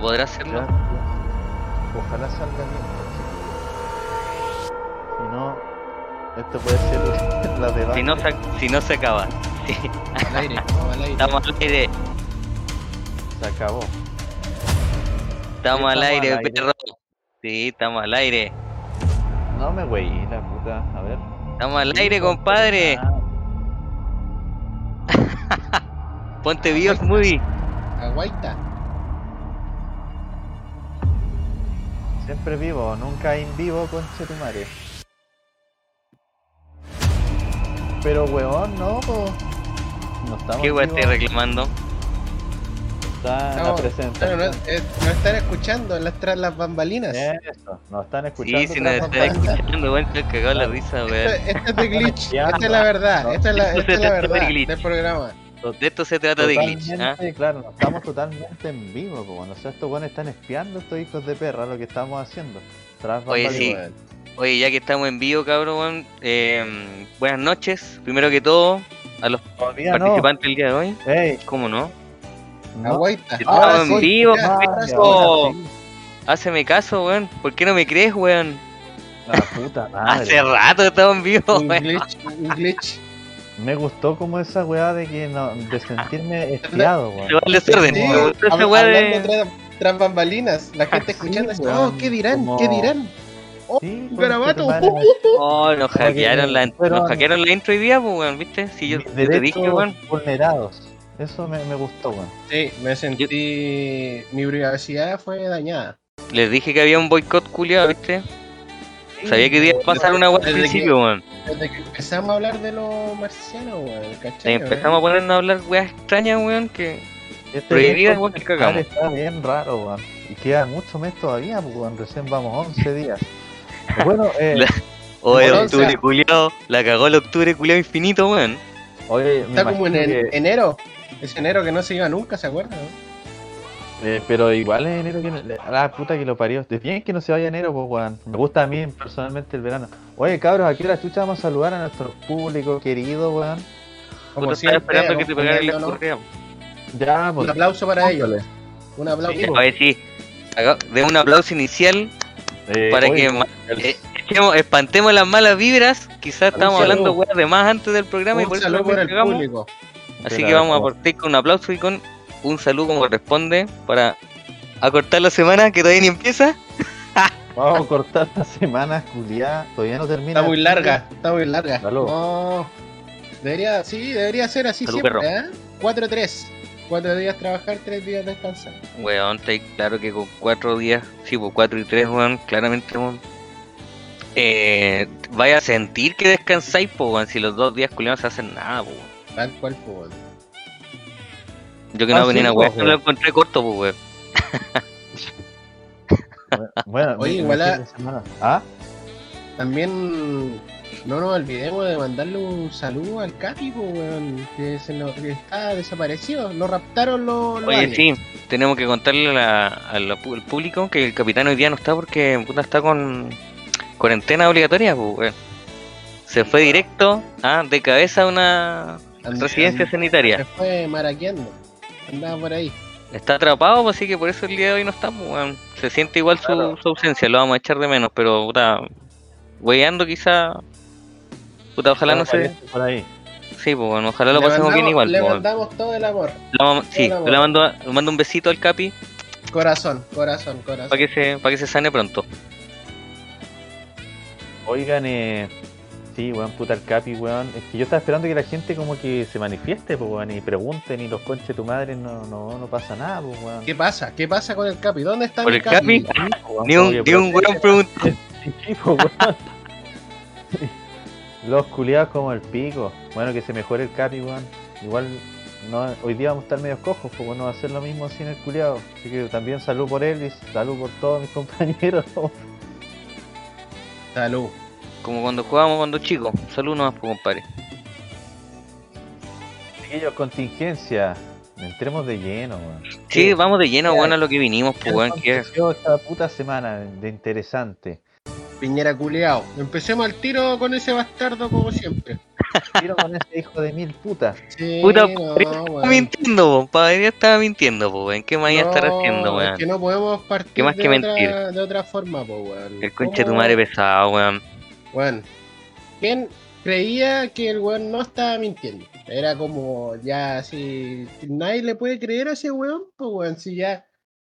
Sí, podemos. ¿Lo podrá hacerlo? Ojalá salga bien. Si no, esto puede ser la de Si no, se, si no se acaba. Sí, Al aire, vamos al aire. estamos al aire. Se acabó. Estamos al estamos aire, al aire. perro. Sí, estamos al aire. No me güey, la puta. A ver. Estamos al aire, compadre. Ponte Bios Movie. Aguaita. Siempre vivo, nunca en vivo con Chetumare. Pero weón, no, po. No estamos ¿Qué vivos. estoy reclamando? Está en la No, presentación. no, no, eh, no están escuchando las tras las bambalinas. Eso, nos están escuchando. Sí, si nos están escuchando, weón, estoy cagado la risa, Esto, weón. esto es de glitch. Esta es la verdad. Esta es la, Esto esta es la verdad glitch. del programa. De esto se trata de glitch. ¿ah? Totalmente, Claro, no estamos totalmente en vivo, como no sé, estos buenos están espiando estos hijos de perra lo que estamos haciendo. Tras Oye, sí. Oye, ya que estamos en vivo, cabrón, weón, eh, buenas noches. Primero que todo, a los Todavía no. participantes del día de hoy. Ey, ¿Cómo no? no. Aguaita. Estamos Ahora en vivo, ya, sí. Háceme caso, weón. ¿Por qué no me crees, weón? La puta madre. Hace rato estamos en vivo, Un weón. glitch, un glitch. Me gustó como esa weá de que no, de sentirme espiado, weón. Desorden. Sí, de. tras, tras bambalinas, la gente Sí, escuchando esto, weón, oh, ¿qué dirán? como- ¿Qué dirán? Oh, Sí, un garabato. Oh, nos hackearon la, fueron- nos hackearon la intro hoy día, pues, weón, ¿viste? Si yo, yo te dije, weón. vulnerados. Eso me, me gustó, weón. Sí, me sentí. Mi privacidad fue dañada. Les dije que había un boicot culiado, ¿viste? Sabía que iba a pasar una weá al que- principio, weón. Desde que empezamos a hablar de los marcianos, weón, Y ¿cachai? empezamos a ponernos a hablar weas extrañas, weón, que. Este Prohibida, elenco weón, que cagamos. Está bien raro, weón. Y queda mucho mes todavía, pues, weón. Recién vamos 11 días. Bueno, eh, La- O el Entonces- octubre culiado, la cagó el octubre culiado infinito, weón. oye, me Está como en imagino en- que- enero. Es enero que no se iba nunca, ¿se acuerdan? Eh, pero igual es enero que... no- La puta que lo parió. Es bien que no se vaya enero, pues, weón. Me gusta a mí personalmente el verano. Oye, cabros, aquí la chucha vamos a saludar a nuestro público querido, weón. Estaba esperando que te pegaran la correa. Ya, pues. Un aplauso para ellos. póngale. Un aplauso. Sí, A ver si. haga- De un aplauso inicial Eh, para oye, que el- eh, echemos- espantemos las malas vibras. Quizás estamos hablando weas de más antes del programa y por eso lo por el pegamos. público. Así Pero que vamos a como- partir con un aplauso y con un saludo como corresponde para acortar la semana que todavía ni empieza. Vamos a cortar la semana, culiada. Todavía no termina. Está muy larga, está muy larga. Salud. No. Debería, sí, debería ser así Salud, siempre, ¿eh? 4-3. Cuatro días trabajar, tres días descansar. Weón, está claro que con cuatro días, sí, pues cuatro y tres, weón, claramente, weón. Eh, vaya a sentir que descansáis, pues, weón, si los dos días culiados se hacen nada, pues, weón. Tal cual, pues. Yo que Ah, no sí, venía a pues, weón, lo encontré corto, pues, weón. Bueno, Oye, igual a-. ¿Ah? También no nos olvidemos de mandarle un saludo al Capi, pues, weón, que, se nos, que está desaparecido. Lo raptaron los. los Oye, sí, tenemos que contarle a la- a la pu- al público que el capitán hoy día no está porque puta está con cuarentena obligatoria, pues, weón. Se fue directo a de cabeza a una And- residencia and- sanitaria. Se fue maraqueando. Andaba por ahí. Está atrapado, pues, así que por eso el día de hoy no estamos, weón. Se siente igual su, Claro. su ausencia, lo vamos a echar de menos, pero puta, weyando quizá. Puta, ojalá no se. Por ahí. Sí, pues, bueno, ojalá lo Le pasemos bien igual, Le pues, mandamos todo el amor. La Sí, el yo amor. le mando, le mando un besito al Capi Corazón, corazón, corazón. para que se, para que se sane pronto. Oigan, eh. Sí, weón, puta el capi, weón. Es que yo estaba esperando que la gente como que se manifieste, pues, weón, y pregunten, y los conches de tu madre no, no, no pasa nada, pues, weón. ¿Qué pasa? ¿Qué pasa con el Capi? ¿Dónde está ¿Por mi el Capi? Weón, Ni un, ni un weón preguntó. Sí, pues, weón. Los culiados como el pico. Bueno, que se mejore el capi, weón. Igual, no, hoy día vamos a estar medio cojos, pues no va a ser lo mismo sin el culiado. Así que también salud por él y salud por todos mis compañeros. Salud. Como cuando jugábamos cuando chicos. Salud nomás, pues, compadre. Chiquillos, contingencia. Entremos de lleno, weón. Sí, vamos de lleno, weón, a lo que vinimos, pues, ¿Qué weón. que- aconteció esta puta semana de interesante? Piñera culeado. Empecemos al tiro con ese bastardo como siempre. tiro con ese hijo de mil putas. Sí, Puta, no, Estaba mintiendo, estaba mintiendo, po, weón. ¿Qué más iba a estar No, haciendo, es weón? que no podemos partir ¿Qué más de, que otra, mentir? de otra forma, po, weón. El conche de tu ¿Cómo- madre pesado, weón. Bueno, ¿quién creía que el weón no estaba mintiendo? Era como ya así. Nadie le puede creer a ese weón, pues weón, si ya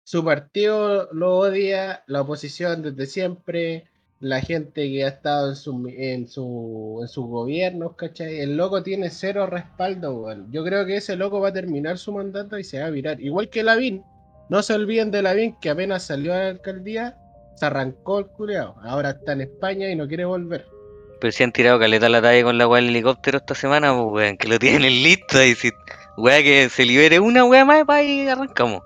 su partido lo odia, la oposición desde siempre, la gente que ha estado en su en su en sus gobiernos. El loco tiene cero respaldo, weón. Yo creo que ese loco va a terminar su mandato y se va a virar. Igual que Lavín. No se olviden de Lavín que apenas salió a la alcaldía, se arrancó el culeado. Ahora está en España y no quiere volver. Pero si han tirado caleta a la talla con la weá del helicóptero esta semana, pues weón, que lo tienen listo y si weá que se libere una weá más para y arrancamos.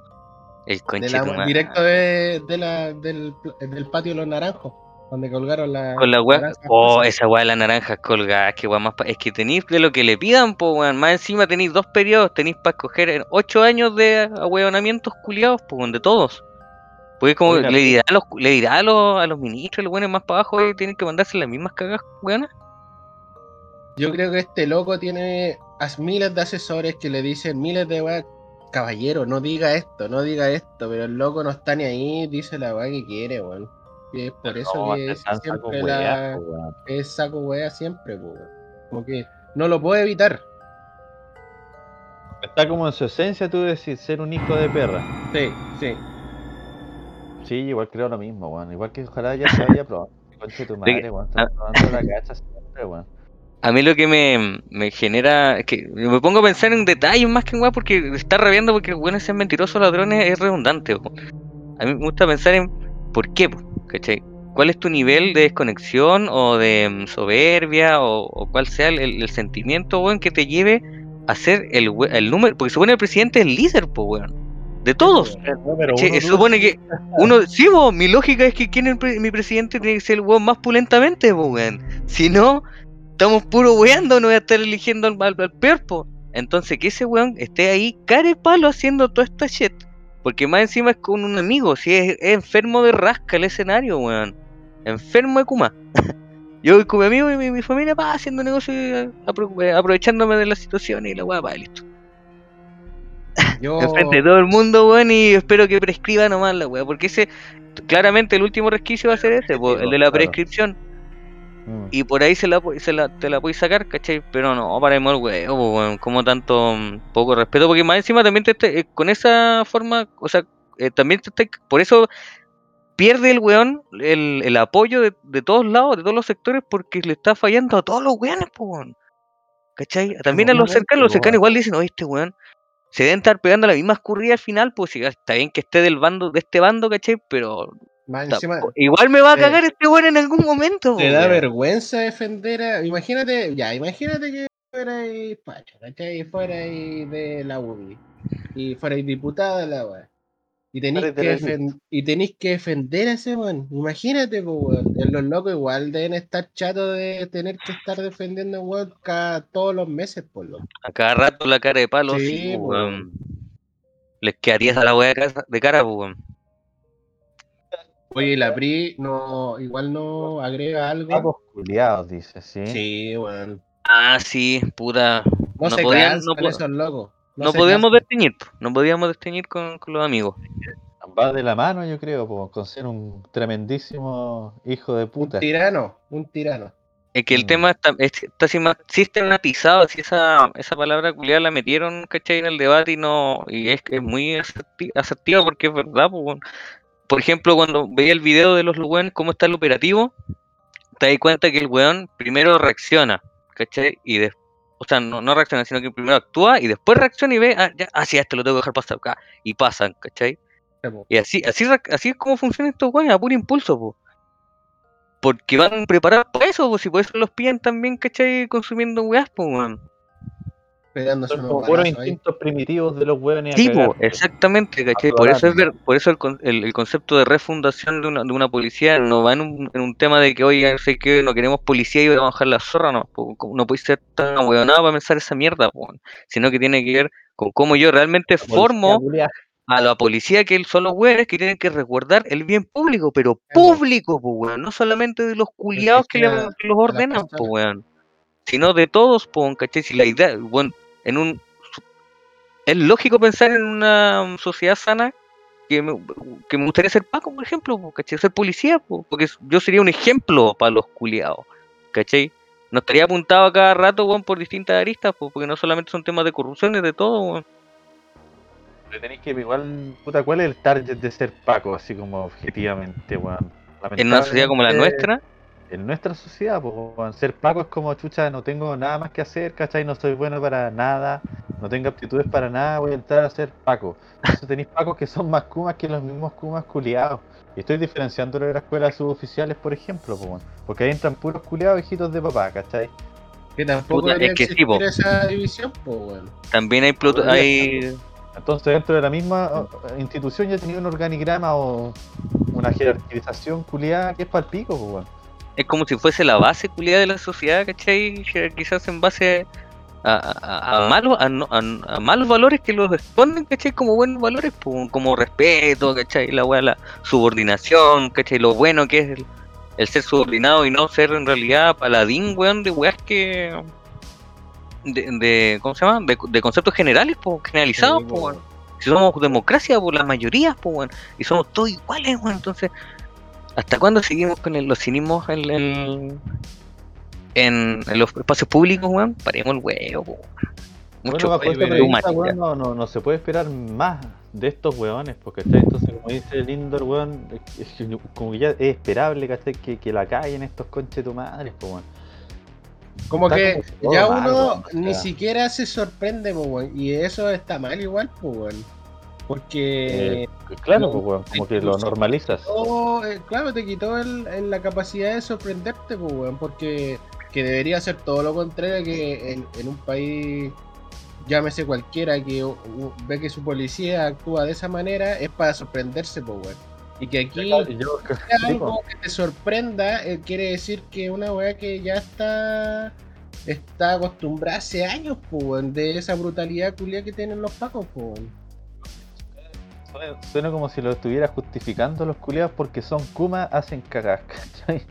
El De la- de directo de, de la, del, del patio de los naranjos, donde colgaron la. Con la weá. Oh, esa weá de las naranjas colgadas, que weá más. pa- Es que tenéis de lo que le pidan, pues weón. Más encima tenéis dos periodos, tenéis para escoger en ocho años de ahueonamientos culiados, pues de todos. Pues como la le dirá a los, le dirá a los, a los ministros, los weones más para abajo, eh, tienen que mandarse las mismas cagas, weones. Yo creo que este loco tiene as miles de asesores que le dicen miles de weas. Caballero, no diga esto, no diga esto, pero el loco no está ni ahí, dice la weá que quiere, weón. Y es por eso No, que es saco siempre weá, la, es saco wea siempre, weón. Como que no lo puede evitar. Está como en su esencia, tú decís, ser un hijo de perra. Sí, sí. Sí, igual creo lo mismo, weón. Igual que ojalá ya se vaya pronto. Conche tu madre, weón. probando la cacha siempre, weón. A mí lo que me, me genera es que me pongo a pensar en detalles más que en weá porque está rabiando porque bueno ser mentirosos ladrones es redundante. po. A mí me gusta pensar en por qué, ¿cachai? ¿Cuál es tu nivel de desconexión o de mm, soberbia o, o cuál sea el, el sentimiento, weón, que te lleve a ser el, el número? Porque supone el presidente es el líder, po, weón. De todos. Se supone que uno, sí, mi lógica es que quien pre- mi presidente tiene que ser el weón más pulentamente, weón. Si no, estamos puro weando, no voy a estar eligiendo al, al, al peor, po. Entonces, que ese weón esté ahí, care palo, haciendo toda esta shit. Porque más encima es con un amigo, si es, es enfermo de rasca el escenario, weón. Enfermo de Kuma. Yo con mi amigo y mi, mi familia, pa, haciendo negocio, eh, apro- eh, aprovechándome de la situación y la weá, pa, listo. Yo. Enfrente de todo el mundo, weón, y espero que prescriba nomás la weá. Porque ese, claramente el último resquicio va a ser ese, po, el de la prescripción. Mm. Y por ahí se la, se la, te la puedes sacar, ¿cachai? Pero no, paremos el weón. Como tanto mm, poco respeto. Porque más encima también te, te- eh, con esa forma, o sea, eh, también te, te- por eso pierde el weón el, el apoyo de, de todos lados, de todos los sectores, porque le está fallando a todos los weones, po, weón. ¿Cachai? También a los cercanos, los cercanos igual dicen, oye, este weón se deben estar pegando la misma escurrida al final, pues si está bien que esté del bando, de este bando, ¿cachai? Pero encima, igual me va a te- cagar este weón en algún momento, te da vergüenza defender a. Imagínate, ya, imagínate que fuera ahí Pacho, ¿cachai? Y fuera ahí de la UBI. Y fuera ahí diputada de la weá. Y tenéis que, y tenéis que defender a ese weón. Imagínate, pues weón. En Los locos igual deben estar chatos de tener que estar defendiendo a un weón cada todos los meses, por lo A cada rato la cara de palo, Sí, sí, po, weón. Les quedarías a la weá de, cara, pues, weón. Oye, la PRI no, igual no agrega algo. Papos culiados, dice, ¿sí? Sí, weón. Ah, sí, puta. No, No se podían- no esos locos. No, podíamos desteñir, po, no podíamos desteñir con, con los amigos. Va de la mano, yo creo, po, con ser un tremendísimo hijo de Un puta. tirano, un tirano. Es que el Mm. tema está, es- está sistematizado, si esa, esa palabra culiada la metieron, ¿cachai? En el debate y no, y es, es muy aserti- asertiva porque es verdad, weón. Por ejemplo, cuando veía el video de los weones, cómo está el operativo, te das cuenta que el weón primero reacciona, ¿cachai? Y después, o sea, no, no reacciona, sino que primero actúa y después reacciona y ve, ah, ya, ah, sí, a este lo tengo que dejar pasar acá, y pasan, ¿cachai? Sí, po. Y así, así, así es como funcionan estos weones, a puro impulso, po. Porque van preparados para eso, pues, y por eso los pillan también, ¿cachai? Consumiendo weas, pues, weón. Son como puros ahí. instintos primitivos de los hueones Sí, cagar, po, po. exactamente, ¿cachai? Por eso, es ver, por eso el, el, el concepto de refundación de una, de una policía no va en un, en un tema de que, oye, sé que no queremos policía y vamos a bajar la zorra, no. po, no puede ser tan ahueonado para pensar esa mierda, po, sino que tiene que ver con cómo yo realmente policía formo a la policía que son los weones que tienen que resguardar el bien público, pero público, pues weón, no solamente de los culiados que, que los ordenan, pues persona. weón. sino de todos, po, ¿cachai? Si la idea, bueno, en un... Es lógico pensar en una sociedad sana que me, que me gustaría ser Paco, por ejemplo, ¿cachai? Ser policía, po, porque yo sería un ejemplo para los culiados, ¿cachai? No estaría apuntado a cada rato, weón, por distintas aristas, po, porque no solamente son temas de corrupción, es de todo, weón. Pero tenéis que igual, puta, ¿cuál es el target de ser Paco? Así como objetivamente, weón. En una sociedad como la nuestra, En nuestra sociedad, pues, ser Paco es como, chucha, no tengo nada más que hacer, ¿cachai? No soy bueno para nada, no tengo aptitudes para nada, voy a entrar a ser Paco. Entonces tenéis Pacos que son más Kumas que los mismos Kumas culiados. Y estoy diferenciándolo de la escuela de suboficiales, por ejemplo, pues, porque ahí entran puros culiados hijitos de papá, ¿cachai? Que tampoco Puta, es que sí, esa división, pues, weón. también hay, pluto- hay Entonces dentro de la misma institución ya tenía un organigrama o una jerarquización culiada que es para el pico, pues. Es como si fuese la base culiada de la sociedad, ¿cachai? Quizás en base a, a- a malos, a, no- a- a malos valores que los exponen, ¿cachai? Como buenos valores, po, como respeto, ¿cachai? La la subordinación, ¿cachai? Lo bueno que es el, el ser subordinado y no ser en realidad paladín, weón, de weas que. De, de- ¿Cómo se llama? De, de conceptos generales, po, generalizados, Sí, po, po. Si somos democracia, por la mayoría, pues, weón. Y somos todos iguales, weón. Entonces, ¿hasta cuándo seguimos con el- los cinismos en, en, en- en los espacios públicos, weón? Paremos el huevo. Mucho bueno, bajo premisa, weón, no, no, no se puede esperar más de estos weones, porque entonces como dice Lindor, weón, es- es que como que ya es esperable ¿cachai? Que, que la caguen estos conches de tu madre, pues weón. Como Está que como ya mal, uno weón, ni sea. siquiera se sorprende, po, weón. Y eso está mal igual, pues, weón. Porque Eh, claro, pues weón, como que lo normalizas. quitó, eh, claro, te quitó el, el- la capacidad de sorprenderte, pues, weón. Porque que debería ser todo lo contrario que en, en un país, llámese cualquiera, que u- u- ve que su policía actúa de esa manera, es para sorprenderse, pues, weón. Y que aquí Claro, yo- sí, algo que te sorprenda, eh, quiere decir que una weá que ya está está acostumbrada hace años, pues, weón, de esa brutalidad culia que tienen los pacos, pues. Suena- Suena como si lo estuviera justificando los culiados porque son Kuma, hacen cagar, ¿cachai?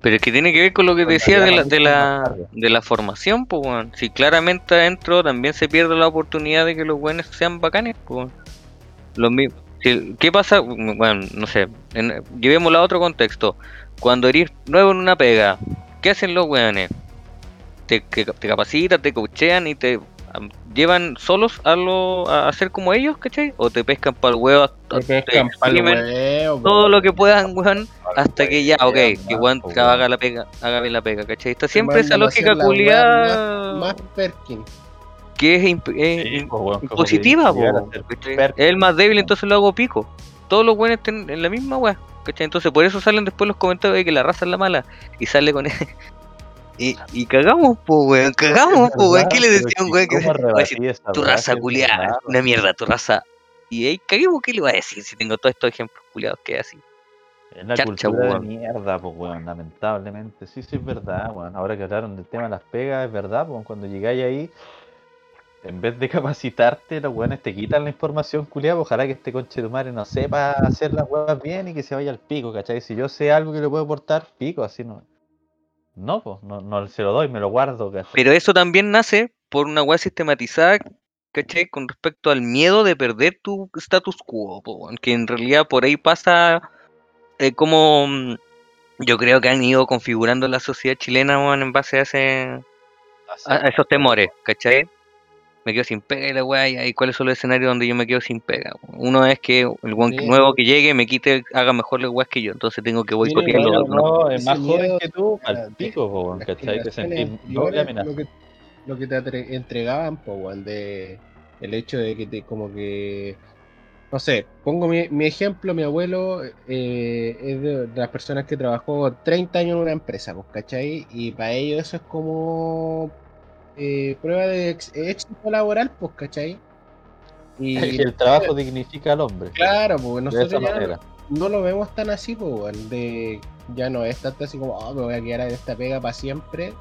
Pero es que tiene que ver con lo que decía de la, de la, de la formación, pues, weón. Si claramente adentro también se pierde la oportunidad de que los buenos sean bacanes, pues, weón. Lo mismo. Si- ¿Qué pasa? Bueno, no sé. En, llevémoslo a otro contexto. Cuando eres nuevo en una pega, ¿qué hacen los weones? Te, te capacitan, te coachean y te llevan solos a, lo, a hacer como ellos, ¿cachai? O te pescan para el huevo, Te te pescan pa'l exprimen huevo, po, todo lo que puedan, weón, hasta que ya, ok, que weón haga la pega, haga bien la pega, ¿cachai? Está siempre esa lógica culiada Más, más Perkin. que es, imp- es Sí, im- weón, como que impositiva, llegar a po, ser ¿cachai? perkin, Es el más débil, entonces lo hago pico. Todos los buenos estén en la misma weá, ¿cachai? Entonces por eso salen después los comentarios de que la raza es la mala y sale con y, y cagamos, po, weón, cagamos, po, weón. ¿Qué le Pero decía un que weón que ¿cómo va a decir, rebatí esa tu raza culiada, una mierda, tu raza? Y ahí caguemos, ¿qué le va a decir si tengo todos estos ejemplos culiados que así? Es la Chacha, cultura de weón. mierda, pues, weón, lamentablemente. Sí, sí, es verdad, weón. Ahora que hablaron del tema de las pegas, es verdad, pues, cuando llegáis ahí, en vez de capacitarte, los weones te quitan la información, culiada, pues, ojalá que este conche de madre no sepa hacer las weas bien y que se vaya al pico, ¿cachai? Si yo sé algo que le puedo aportar, pico, así no. No, pues, no, no se lo doy, me lo guardo, ¿cachai? Pero eso también nace por una weá sistematizada, ¿cachai? Con respecto al miedo de perder tu status quo, po, que en realidad por ahí pasa eh, como mm, yo creo que han ido configurando la sociedad chilena en base a, ese, a, a esos temores, ¿cachai? Me quedo sin pega y la weá, y cuáles son los escenarios donde yo me quedo sin pega. Uno es que el weón Sí. nuevo que llegue me quite, haga mejor las weas que yo, entonces tengo que boicotearlo. bueno, no, es más joven miedo que tú, al pico, po, ¿cachai? Que sentís anteriores, doble amenaza. lo que, lo que te entregaban, po, weón, de el hecho de que te como que no sé, pongo mi, mi ejemplo, mi abuelo eh, es de las personas que trabajó 30 años en una empresa, pues, ¿cachai? Y para ellos eso es como eh, prueba de ex- éxito laboral, pues, ¿cachai? Y El trabajo dignifica al hombre. claro, pues de esa nosotros ya manera. no lo vemos tan así, pues, de ya no es tanto así como, oh, me voy a quedar en esta pega para siempre.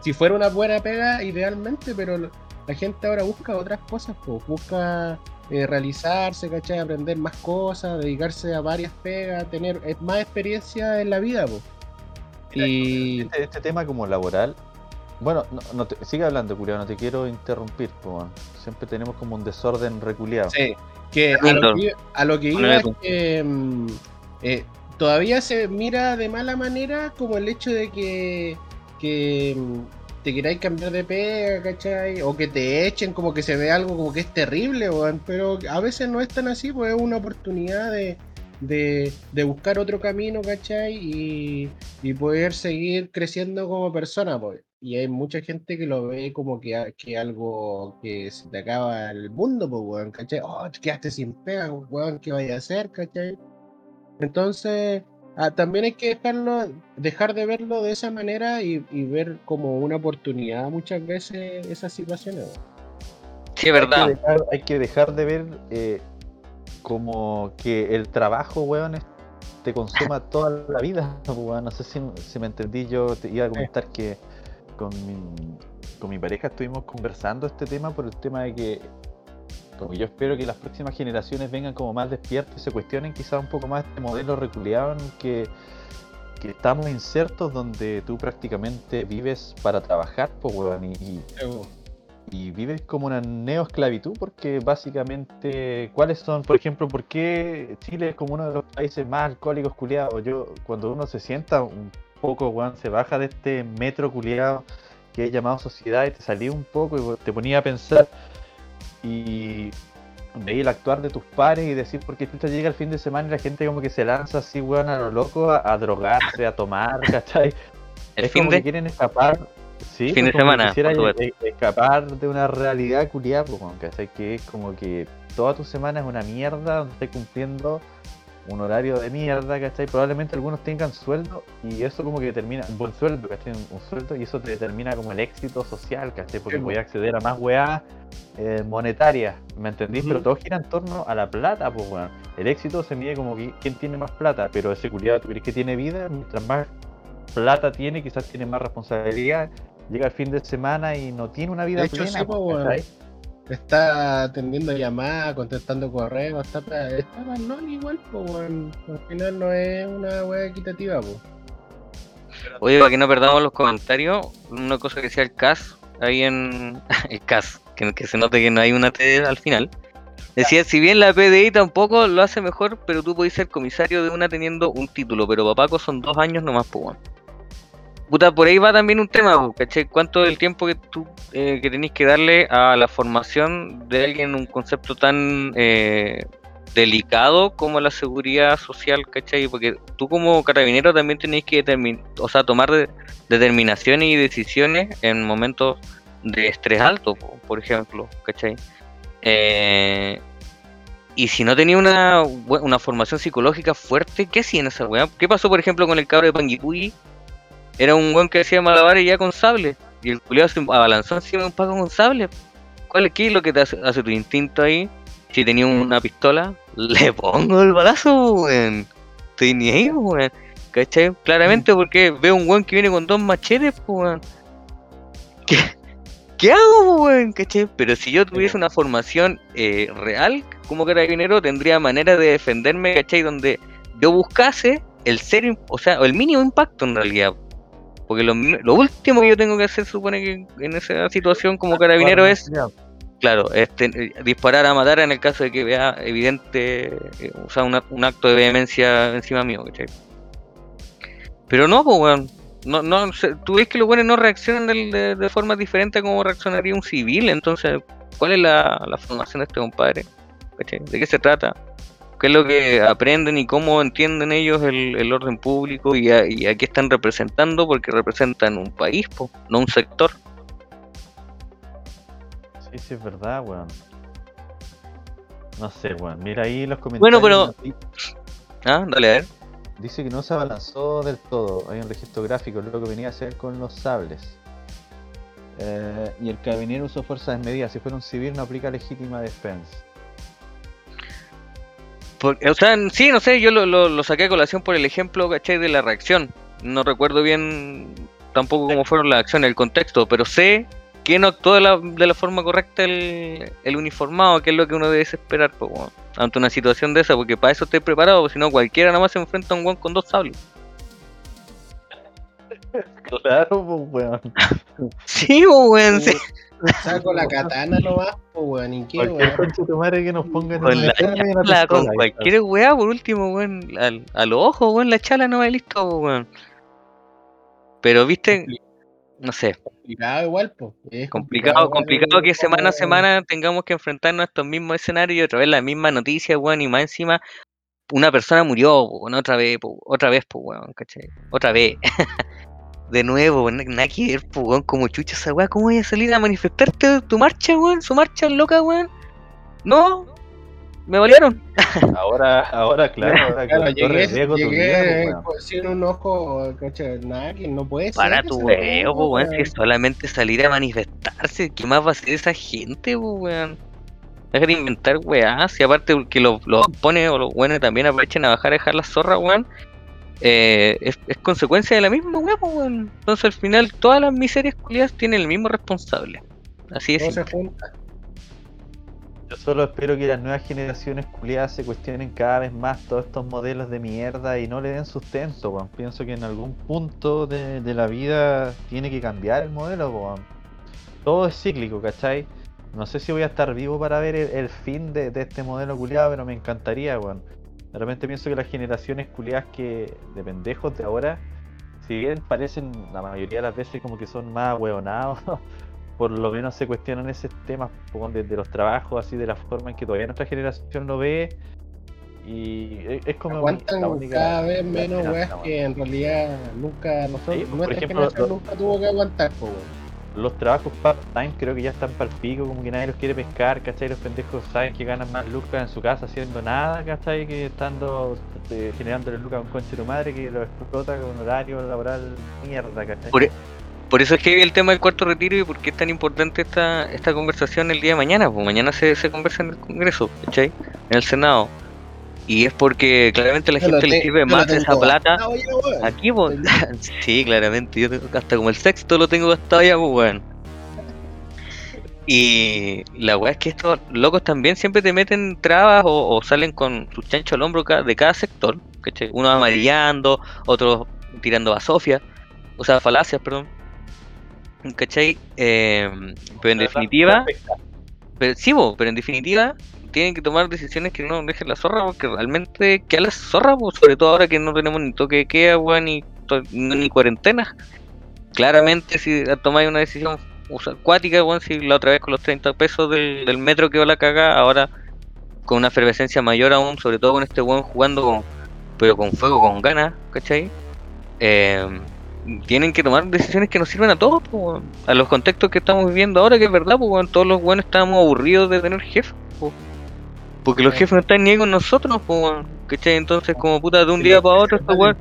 Si fuera una buena pega, idealmente, pero la gente ahora busca otras cosas, pues, busca eh, realizarse, ¿cachai? Aprender más cosas, dedicarse a varias pegas, tener eh, más experiencia en la vida, pues. Y Este, este tema como laboral. Bueno, no, no te, sigue hablando, culiao, no te quiero interrumpir, po. Siempre tenemos como un desorden reculeado. sí, que a lo que, a lo que iba es que mm, eh, todavía se mira de mala manera como el hecho de que, que mm, te queráis cambiar de pega, ¿cachai? O que te echen, como que se ve algo como que es terrible, weón. Pero a veces no es tan así, pues es una oportunidad de, de, de buscar otro camino, ¿cachai? Y, y poder seguir creciendo como persona, pues. Y hay mucha gente que lo ve como que, que algo que se te acaba el mundo, pues, weón, ¿cachai? Oh, te quedaste sin pega, weón, ¿qué vaya a hacer, ¿cachai? Entonces, ah, también hay que dejarlo, dejar de verlo de esa manera y, y ver como una oportunidad muchas veces esas situaciones. weón. Sí, es verdad. Hay que dejar, hay que dejar de ver eh, como que el trabajo, weón, es- te consuma toda la vida, weón. No sé si, si me entendí, yo te iba a comentar que con mi, con mi pareja estuvimos conversando este tema por el tema de que como yo espero que las próximas generaciones vengan como más despiertos y se cuestionen quizás un poco más este modelo reculeado en que, que estamos insertos donde tú prácticamente vives para trabajar, pues weón, y- y y vives como una neoesclavitud porque básicamente, ¿cuáles son, por ejemplo, por qué Chile es como uno de los países más alcohólicos culiados? Yo, cuando uno se sienta un poco, weón, se baja de este metro culiado que es llamado sociedad y te salí un poco y te ponía a pensar y veía el actuar de tus pares y decir, porque chucha llega el fin de semana y la gente como que se lanza así, weón, a lo loco, a, a drogarse, a tomar, ¿cachai? El es fin como que de. quieren escapar. Sí, Fin de que semana, quisiera escapar de una realidad culiada, pues, ¿cachai? Que es como que toda tu semana es una mierda, donde estás cumpliendo un horario de mierda, ¿cachai? Probablemente algunos tengan sueldo y eso como que determina, un buen sueldo, ¿cachai? Un, un sueldo y eso te determina como el éxito social, ¿cachai? Porque Sí, voy a acceder a más weá eh, monetarias, ¿me entendís? Pero todo gira en torno a la plata, pues, weón. El éxito se mide como qui- quién tiene más plata, pero ese culiado, ¿tú crees que tiene vida? Mientras más plata tiene, quizás tiene más responsabilidad. Llega el fin de semana y no tiene una vida De hecho, plena, sí, pues. Está atendiendo llamadas, contestando correos, está, está mal igual, pues. Al final no es una wea equitativa, pues. Oye, para que no perdamos los comentarios, una cosa que decía el CAS, ahí en el CAS, que, se note que no hay una T al final. Decía, si bien la PDI tampoco lo hace mejor, pero tú podés ser comisario de una teniendo un título, pero papaco son dos años nomás, pues, weón. Puta, por ahí va también un tema, ¿cachai? ¿Cuánto es el tiempo que tú eh, que tenés que darle a la formación de alguien en un concepto tan eh, delicado como la seguridad social, ¿cachai? Porque tú como carabinero también tenés que tomar de- determinaciones y decisiones en momentos de estrés alto, po, por ejemplo, ¿cachai? Eh, y si no tenía una, una formación psicológica fuerte, ¿qué hacía en esa weá? ¿Qué pasó, por ejemplo, con el cabro de Panguipulli? Era un weón que hacía malabares ya con sable. Y el culiado se abalanzó encima de un paco con sable. ¿Cuál es, qué es lo que te hace, hace tu instinto ahí? Si tenía una pistola, le pongo el balazo, weón. Estoy ni ahí, weón. ¿Cachai? Claramente porque veo un weón que viene con dos machetes, weón. ¿Qué, ¿Qué hago, weón? ¿Cachai? Pero si yo tuviese una formación eh, real como carabinero, tendría manera de defenderme, ¿cachai? Donde yo buscase el ser, o sea, el mínimo impacto en realidad. Porque lo, último que yo tengo que hacer, supone que en esa situación como carabinero es Claro, este, disparar a matar en el caso de que vea evidente, eh, o sea, una- un acto de vehemencia encima mío, ¿cachai? Pero no, pues, weón. No, no, tú ves que los buenos no reaccionan de forma diferente a como reaccionaría un civil, entonces, ¿cuál es la, la formación de este compadre? ¿Cachai? ¿De qué se trata? ¿Qué es lo que aprenden y cómo entienden ellos el, el orden público y a, y a qué están representando? Porque representan un país, po, no un sector. Sí, sí, es verdad, weón. No sé, weón. Mira ahí los Bueno, comentarios. pero- Ah, dale a ver. Dice que no se abalanzó del todo. Hay un registro gráfico, lo que venía a hacer con los sables. Eh, y el carabinero usó fuerza desmedida. Si fuera un civil, no aplica legítima defensa. O sea, sí, no sé, yo lo, lo, lo saqué a colación por el ejemplo, ¿cachai? De la reacción. No recuerdo bien tampoco cómo fueron las acciones, el contexto, pero sé que no actuó de la, de la forma correcta el, el uniformado, que es lo que uno debe esperar pues, ante una situación de esa, porque para eso estoy preparado, si no cualquiera nada más se enfrenta a un guan con dos sables. Claro, pues, weón. Sí, weón. sí. Saco la katana nomás, pues, weón. ¿Y qué, Cualquier weón? conche tu madre que nos ponga en Con una la con cualquier weá, por último, weón. Al, a los ojos, weón, la chala no va listo, weón. Pero, viste, no sé, Complicado igual, pues. Es complicado, complicado que semana a semana tengamos que enfrentarnos a estos mismos escenarios y otra vez la misma noticia, weón, y más encima una persona murió, po, weón, otra vez, po, otra vez, pues, weón, ¿cachai? Otra vez. De nuevo, weón, nada que ver, weón, como chucha esa weá, ¿cómo voy a salir a manifestarte tu marcha, weón? Su marcha loca, weón. No, me valieron. Ahora, ahora, claro, ahora Claro, la torre llegué, riesgo tu vida, llegué pues, weón. con- sin un ojo, coche, nada, que no puede Para ser. tu esa huevo, weón, si weón. es solamente salir a manifestarse, ¿qué más va a hacer esa gente, weón? Deja de inventar weás, y aparte que los los pone o los buenos también aprovechen a bajar a dejar la zorra, weón. Eh, es, es consecuencia de la misma weá, po, weón. Entonces al final todas las miserias culiadas tienen el mismo responsable. Así es. Yo solo espero que las nuevas generaciones culiadas se cuestionen cada vez más todos estos modelos de mierda y no le den sustento, weón. Pienso que en algún punto de, de la vida tiene que cambiar el modelo, weón. Todo es cíclico, ¿cachai? No sé si voy a estar vivo para ver el, el fin de, de este modelo culiado, pero me encantaría, weón. De repente pienso que las generaciones culiadas que de pendejos de ahora, si bien parecen la mayoría de las veces como que son más hueonados, por lo menos se cuestionan ese tema po, de, de los trabajos, así de la forma en que todavía nuestra generación lo ve. Y es, es como Aguantan única- cada vez menos weas que en realidad nunca nosotros, Sí, por nuestra ejemplo, generación lo- nunca tuvo que aguantar, po, weón. Los trabajos part-time creo que ya están para el pico, como que nadie los quiere pescar, ¿cachai? Los pendejos saben que ganan más lucas en su casa haciendo nada, ¿cachai? Que estando eh, generándole lucas a un conche de madre que lo explota con horario laboral mierda, ¿cachai? Por, por eso es que el tema del cuarto retiro y por qué es tan importante esta, esta conversación el día de mañana. Pues mañana se, se conversa en el Congreso, ¿cachai? En el Senado. Y es porque claramente a la gente le sirve más esa plata. Aquí, pues. sí, claramente. Yo tengo hasta como el sexto lo tengo gastado ya, pues, weón. Y la weá es que estos locos también siempre te meten trabas o, o salen con sus chanchos al hombro de cada sector. ¿cachai? Uno amarillando, otros tirando a Sofía, o sea, falacias, perdón. ¿Cachai? Eh, pero en definitiva, pero, sí, bo, pero en definitiva tienen que tomar decisiones que no dejen la zorra porque realmente queda la zorra, bo, sobre todo ahora que no tenemos ni toque de queda, weón, ni, ni cuarentena. Claramente si tomáis una decisión acuática, si la otra vez con los 30 pesos del, del metro quedó la cagada, ahora con una efervescencia mayor aún, sobre todo con este weón jugando con, pero con fuego, con ganas, ¿cachai? Eh, tienen que tomar decisiones que nos sirvan a todos, weón. a los contextos que estamos viviendo ahora, que es verdad, pues todos los buenos estábamos aburridos de tener jefes, po. Porque los jefes no están ni ahí con nosotros, weón, ¿cachai? Entonces, como puta, de un día para otro, este weón,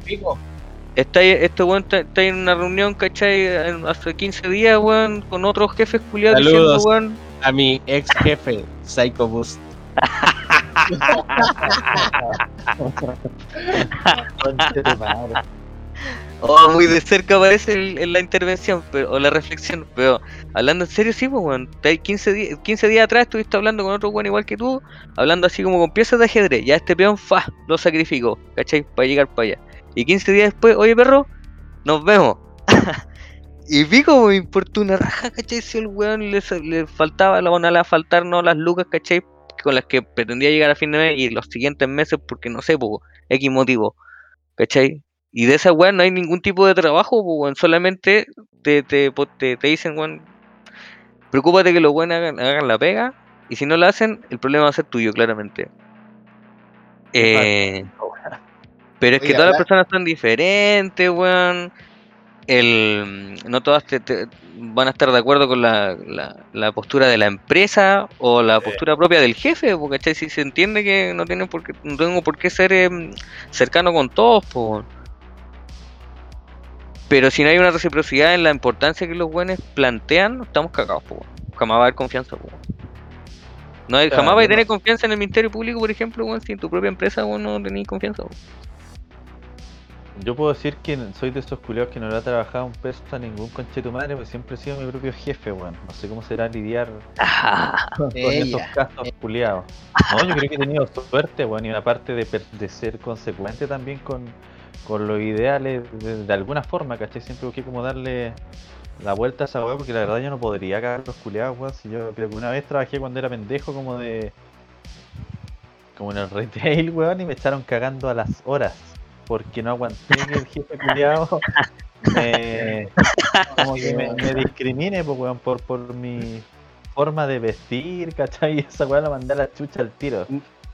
está, ahí- este weón está, está en una reunión, ¿cachai? En- hace 15 días, weón, con otros jefes culiados diciendo, weón, A mi ex jefe, Psycho Boost. Oh, muy de cerca parece el- en la intervención o la reflexión, pero hablando en serio, sí, pues, weón. Te- 15, di- 15 días atrás estuviste hablando con otro weón igual que tú, hablando así como con piezas de ajedrez. Ya este peón, fa, lo sacrificó, ¿cachai? Para llegar para allá. Y 15 días después, oye perro, nos vemos. y pico, me importó una raja, ¿cachai? Si el weón le, faltaba, la van a faltarnos las lucas, ¿cachai? Con las que pretendía llegar a fin de mes y los siguientes meses, porque no sé, pues, X motivo, ¿cachai? Y de esa weá no hay ningún tipo de trabajo, pues, weón. Solamente te, te, te, te dicen, weón, preocúpate que los weones hagan, hagan la pega. Y si no la hacen, el problema va a ser tuyo, claramente. Eh, pero es que todas las personas son diferentes, weón. El, no todas te- te- van a estar de acuerdo con la, la, la postura de la empresa o la postura propia del jefe, porque si se entiende que no tienen por qué, no tengo por qué ser em, cercano con todos, pues. Pero si no hay una reciprocidad en la importancia que los buenos plantean, estamos cagados, po. Jamás va a haber confianza, po. No hay, Claro, jamás va a no- tener confianza en el Ministerio Público, por ejemplo, weón, si en tu propia empresa weón, no tenéis confianza. Yo puedo decir que soy de esos culiados que no le ha trabajado un peso a ningún conche tu madre, porque siempre he sido mi propio jefe, weón. No sé cómo será lidiar con esos Ella. casos culiados. No, yo creo que he tenido suerte, weón, y una parte de, per- de ser consecuente también con, con los ideales de, alguna forma, ¿cachai? Siempre busqué como darle la vuelta a esa weá, porque la verdad yo no podría cagar los culiados, weón. Si yo creo que una vez trabajé cuando era pendejo como de. como en el retail, weón, y me echaron cagando a las horas. Porque no aguanté que el jefe culiado me. como que me, me discrimine, pues, weón, por, por mi forma de vestir, ¿cachai? Y esa weá la mandé a la chucha al tiro.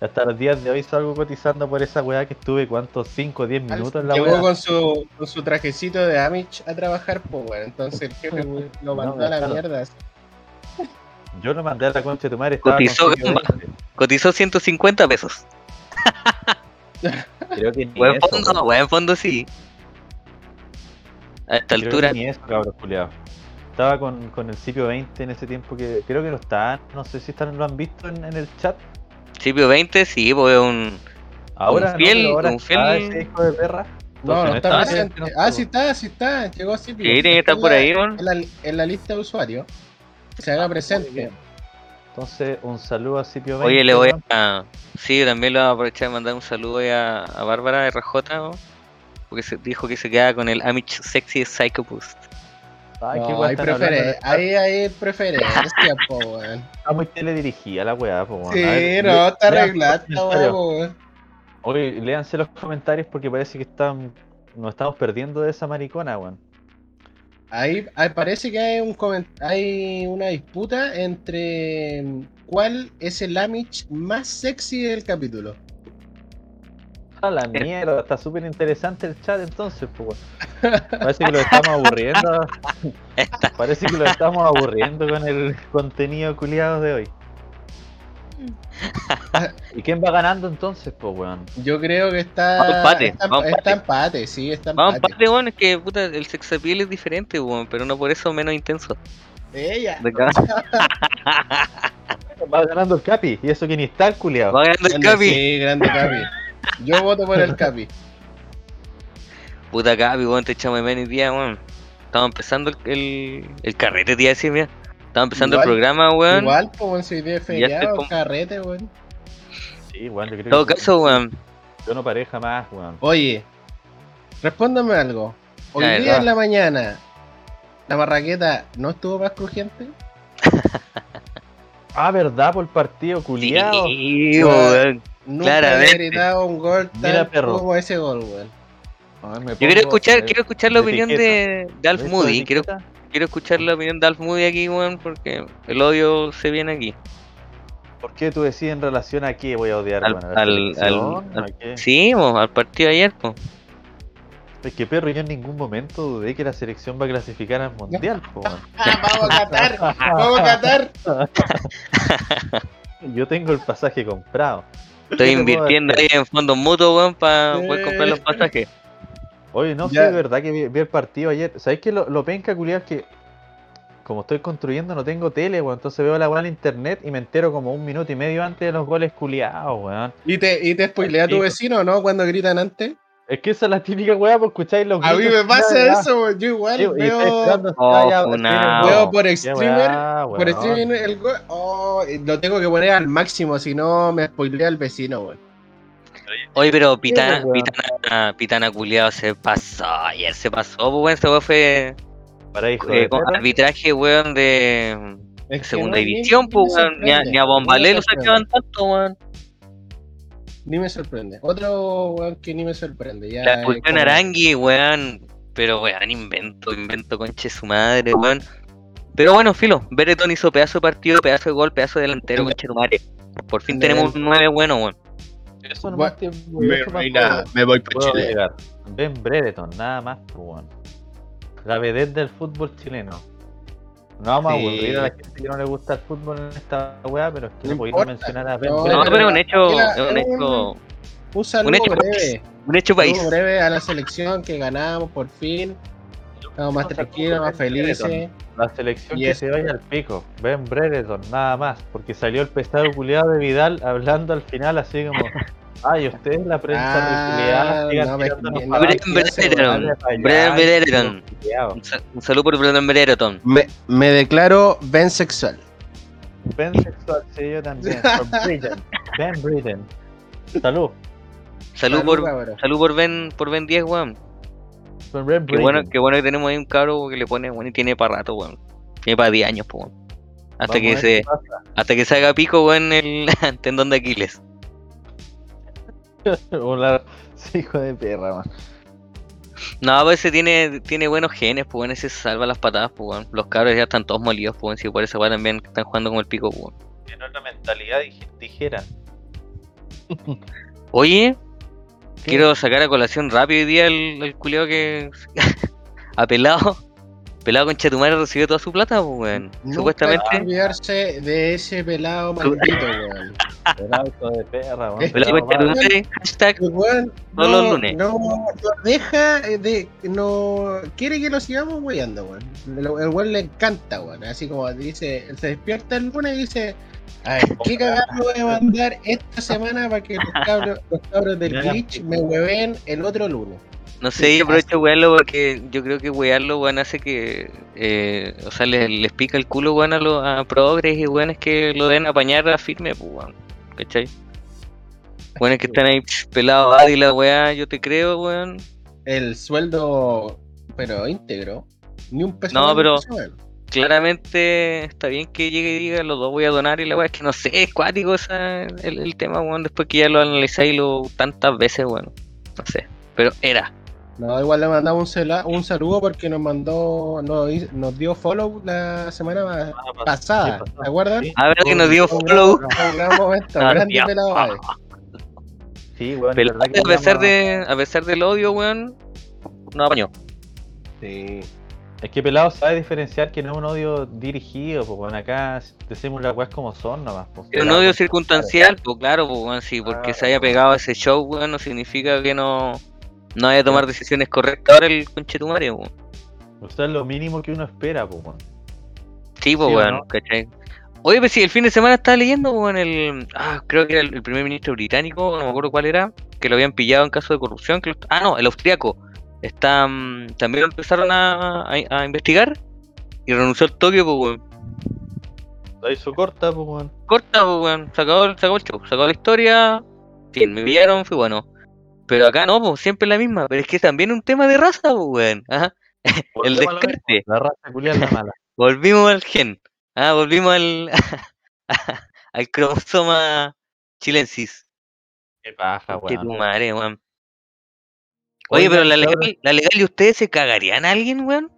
Hasta los días de hoy salgo cotizando por esa weá que estuve, ¿cuántos? 5 o 10 minutos en la Llegó weá. con su, con su trajecito de Amish a trabajar, pues, weón. Entonces el jefe lo mandó No, a la claro. mierda. Yo lo mandé a la concha de tu madre, estaba con Cotizó sitio gamba. 20. Cotizó 150 pesos. Creo que ni Buen eso, fondo, weón. buen fondo sí. A esta Creo altura. que ni eso, cabrón, culiao. Estaba con, con el sitio 20 en ese tiempo que creo que lo están, no sé si están, lo han visto en, en el chat. Principio 20, sí, pues un. Ahora, no, fiel- pero ahora un está fiel- ese hijo de perra. No, no está está presente. no Ah, está, sí está, sí está. Llegó así. Sí, tiene que estar en por la- ahí. En la, en la lista de usuarios. Que se haga presente. Entonces, un saludo a Sitio 20. Oye, le voy a. Sí, también le voy a aprovechar de mandar un saludo a, a Bárbara de RJ, ¿no? porque se dijo que se queda con el Amish Sexy Psycho Boost. Ay, No, hay, están hablando preferen- de- hay, hay preferencia, po, weón. Está muy teledirigida la weá, po, weón. Sí, ver, no, está arreglada weón. Oye, léanse los comentarios porque parece que están nos estamos perdiendo de esa maricona, weón. Ahí, ahí parece que hay, un hay una disputa entre mm, cuál es el Amish más sexy del capítulo. A la mierda, está súper interesante el chat entonces, pues. weón. Parece que lo estamos aburriendo. Parece que lo estamos aburriendo con el contenido culiado de hoy. ¿Y quién va ganando entonces, pues, weón? Yo creo que está. Vamos empate, está, vamos está empate. empate, sí, está Vamos, empate. weón, es que puta, el sex appeal es diferente, weón, pero no por eso menos intenso. Ella. De acá. Va ganando el Capi, y eso que ni está el culiado. Va ganando el Capi. Sí, grande Capi. Yo voto por el Capi. Puta Capi, weón, te echamos de menos día, weón. Estamos empezando el, el, el carrete, te iba a decir, mira. Estamos empezando Igual, el programa, weón. Igual, pues, weón, si de feriado, como- carrete, weón. Sí, weón, yo creo En todo que caso, weón. yo no paré jamás, weón. Oye, respóndame algo. Hoy A día en la mañana, ¿la barraqueta no estuvo más crujiente? Ah, ¿verdad? Por el partido culiado. Sí, weón. Nunca Claramente. había gritado un gol tan Mira, perro. como ese gol, weón. Yo quiero escuchar, quiero escuchar la opinión de, de Alf Moody. Quiero, quiero escuchar la opinión de Alf Moody aquí, weón, porque el odio se viene aquí. ¿Por qué tú decís en relación a qué voy a odiar, Al-? ¿A la al- al- ¿A qué? Sí, mo, al partido de ayer, po. Es que perro, yo en ningún momento dudé que la selección va a clasificar al mundial, po, weón. Ah, vamos a Qatar, vamos a Qatar. Yo tengo el pasaje comprado. Estoy ¿Qué te puedo invirtiendo ahí hacer? en fondos mutuos, weón, para Sí. poder comprar los pasajes. Oye, no sé, Ya. de verdad que vi, vi el partido ayer. ¿Sabéis que lo, lo penca, culiado, es que como estoy construyendo no tengo tele, weón? Entonces veo la weá en internet y me entero como un minuto y medio antes de los goles culiados, weón. ¿Y te, y te spoilea tu Sí. vecino, no? Cuando gritan antes. Es que esa es la típica weá, pues escucháis los A mí me pasa eso, weón. Yo igual Sí, veo, Oh, viene- veo por streamer. weá, Por streamer el. Oh, lo tengo que poner al máximo, si no me spoilea el vecino, weón. Oye, pero Pitana. Pitana, Pitana culiado se pasó, ayer se pasó, pues, weón, ese weón fue Para hijo eh, de con perra. arbitraje, weón, de Es que segunda no, división, pues, weón, ni a, ni a Bombalé lo sacaban tanto, weón. Ni me sorprende. Otro weón que ni me sorprende. Ya La es expulsión como- Arangui, weón. Pero weón, invento, invento, conche su madre, weón. Pero bueno, filo, Bereton hizo pedazo de partido, pedazo de gol, pedazo de delantero, conche tu madre. Por fin tenemos un 9 bueno, weón. Eso Bueno, me voy por Puedo Chile. agregar. Ben Brereton, nada más, pues, weón. La vedette del fútbol chileno. No vamos a Sí. aburrir a la gente que no le gusta el fútbol en esta weá, pero es que No podéis mencionar a Ben No, No, pero es un hecho, un es un- hecho, Un saludo un hecho breve. país. Un hecho Un país. saludo breve a la selección que ganamos por fin. Estamos más tranquilos, más felices. La selección Y que se vaya al pico. Ben Brereton, nada más. Porque salió el pesado culiado de Vidal hablando al final así como. Ay, ustedes la prensa Ah, no, me- tirándonos no, para Bren sí, abajo, hace, Brereton, dale para allá, Bren Brereton. culiao. Un sa- Un saludo por Brandon Brereton. Me, me declaro bensexual. Ben sexual, sí, yo también. Por Britain. Ben Britain. Salud. Salud Salud, por, salud por Ben, por Ben 10, weón. Qué bueno, Breaking. qué bueno que tenemos ahí un cabro que le pone, bueno, y tiene para rato, weón. Tiene para 10 años, pues, weón. Hasta Vamos que se, hasta que se haga pico, weón, el tendón de Aquiles. Hola, sí, hijo de perra, man. No, pues ese tiene, tiene buenos genes, pues, ese se salva las patadas, pues. Los cabros ya están todos molidos, pues, si por eso weón también están jugando como el pico, pues. Tiene otra mentalidad, dij- dijeran. Oye, quiero sacar a colación rápido hoy día el, el culiao que ha pelado. Pelado con Chetumare recibió toda su plata, pues, weón. Supuestamente, olvidarse de ese pelado maldito, weón. Hijo de perra. Es pelado con Chetumare, hashtag, weón Todos no, los lunes. No, no deja de. No quiere que lo sigamos weyando, weón. El, el weón le encanta, weón. Así como dice, él se despierta el lunes y dice. A ver, ¿qué cagada me voy a mandar esta semana para que los cabros, los cabros del glitch me hueven el otro lunes? No sé, yo aprovecho wearlo porque yo creo que wearlo, weón, hace que, eh, o sea, les, les pica el culo, weón, a los a progres y weón, es que lo den a apañar a firme, pues, weón. ¿Cachai? Weones que están ahí pelados, la weá, yo te creo, weón. El sueldo, pero íntegro. Ni un peso. No, pero- claramente está bien que llegue y diga los dos voy a donar y la weá es que no sé, es cuático esa, el, el tema, weón, después que ya lo analizáis lo, tantas veces, weón. No sé. Pero era. No, igual le mandamos un, cela- un saludo porque nos mandó, nos, nos dio follow la semana pa- pasada, Sí. ¿te acuerdan? Sí, A ver que nos dio Un follow. gran- un gran momento, Ah, grande tío. pelado, Ave. Sí, weón. A pesar de, a pesar del odio, weón, no apañó. Sí. Es que Pelado sabe diferenciar que no es un odio dirigido, pues bueno, acá decimos las weas como son nomás. Pues, Es un odio circunstancial, pues claro, pues weón, sí, porque se haya pegado a ese show, weón, no significa que no, no vaya a tomar decisiones correctas ahora el conchetumare, weón. O sea, es lo mínimo que uno espera, pues bueno. Sí, pues ¿Sí o weón, no? ¿cachai? Oye, pues sí, el fin de semana estaba leyendo, weón, el. Ah, creo que era el, primer ministro británico, no me acuerdo cuál era, que lo habían pillado en caso de corrupción. Que lo- ah, no, el austriaco. Está, mm, también lo empezaron a, a, a investigar y renunció al Tokio, pues weón. La hizo corta, pues bueno. Corta, pues weón, se acabó, el- se acabó el show, se acabó la historia. Fin, me pillaron, fue bueno. Pero acá no, pues siempre la misma, pero es que también es un tema de raza, pues weón. Ajá. El descarte. La raza culiada es la mala. Volvimos al gen. Ah, volvimos al, al cromosoma chilensis. Qué paja, Que weón. tu madre, weón. Oye, pero la legal, la legal y ustedes se cagarían a alguien, weón.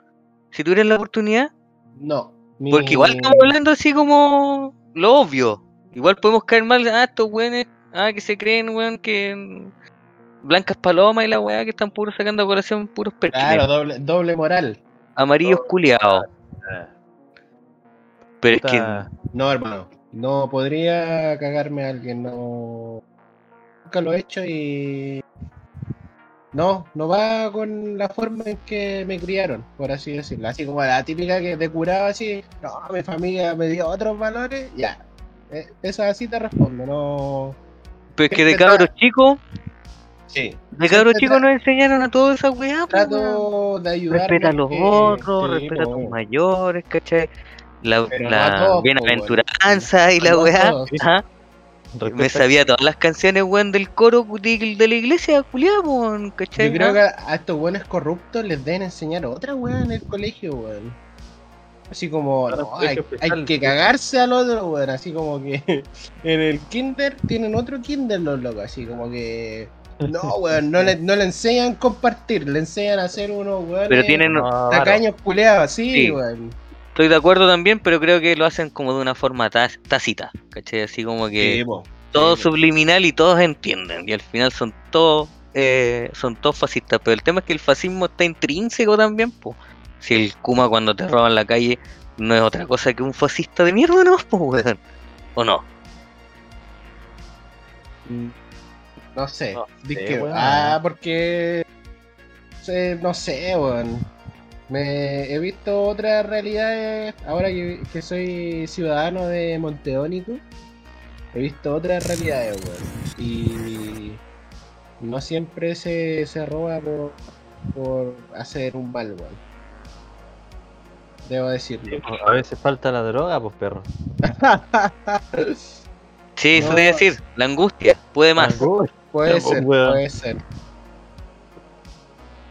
Si tuvieran la oportunidad. No. ni- Porque igual estamos hablando así como lo obvio. Igual podemos caer mal a estos weones, ah, que se creen, weón, que blancas palomas y la weá que están puros sacando a colación puros perkines. Claro, doble, doble moral. Amarillos Doble culiados. Pero es que No, hermano. No podría cagarme a alguien, no. Nunca lo he hecho y. No, no va con la forma en que me criaron, por así decirlo. Así como la típica que te curaba así, no, mi familia me dio otros valores, ya. Eh, Esa así te respondo, no. pero es que de cabros chicos, Sí. de cabros chicos nos enseñaron a toda esa weá, pues, weón. Trato de ayudar. Respeta a los otros, respeta a tus mayores. ¿cachai? La, la todos, po, bienaventuranza y la weá. ajá. Me sabía todas las canciones, weón, del coro de, de la iglesia, culiado, weón, ¿cachai? Yo creo Ah, que a estos buenos corruptos les deben enseñar otra weá en el colegio, weón. Así como, no, hay, hay que cagarse al otro, weón. Así como que en el kinder tienen otro kinder los locos, así como que... No, weón, no le, no le enseñan compartir, le enseñan a hacer unos weón. Pero tienen- No, claro. Tacaños culeados, así, Sí. weón. Estoy de acuerdo también, pero creo que lo hacen como de una forma tá- tácita, ¿cachai? Así como que Sí, po. todo sí. subliminal y todos entienden, y al final son todos eh, son todos fascistas, pero el tema es que el fascismo está intrínseco también, pues. Si el Kuma cuando te roban la calle no es otra cosa que un fascista de mierda, ¿no? Pues, weón. ¿O no? No sé. No ah, porque. no sé, weón. Me he visto otras realidades. Ahora que, que soy ciudadano de Monteónico, he visto otras realidades, weón. Y. No siempre se, se roba por, por hacer un mal, weón. Debo decirlo. A veces falta la droga, pues perro. Sí, eso No. te iba a decir, la angustia, puede más. Angustia. Puede Ya, ser, puede ser.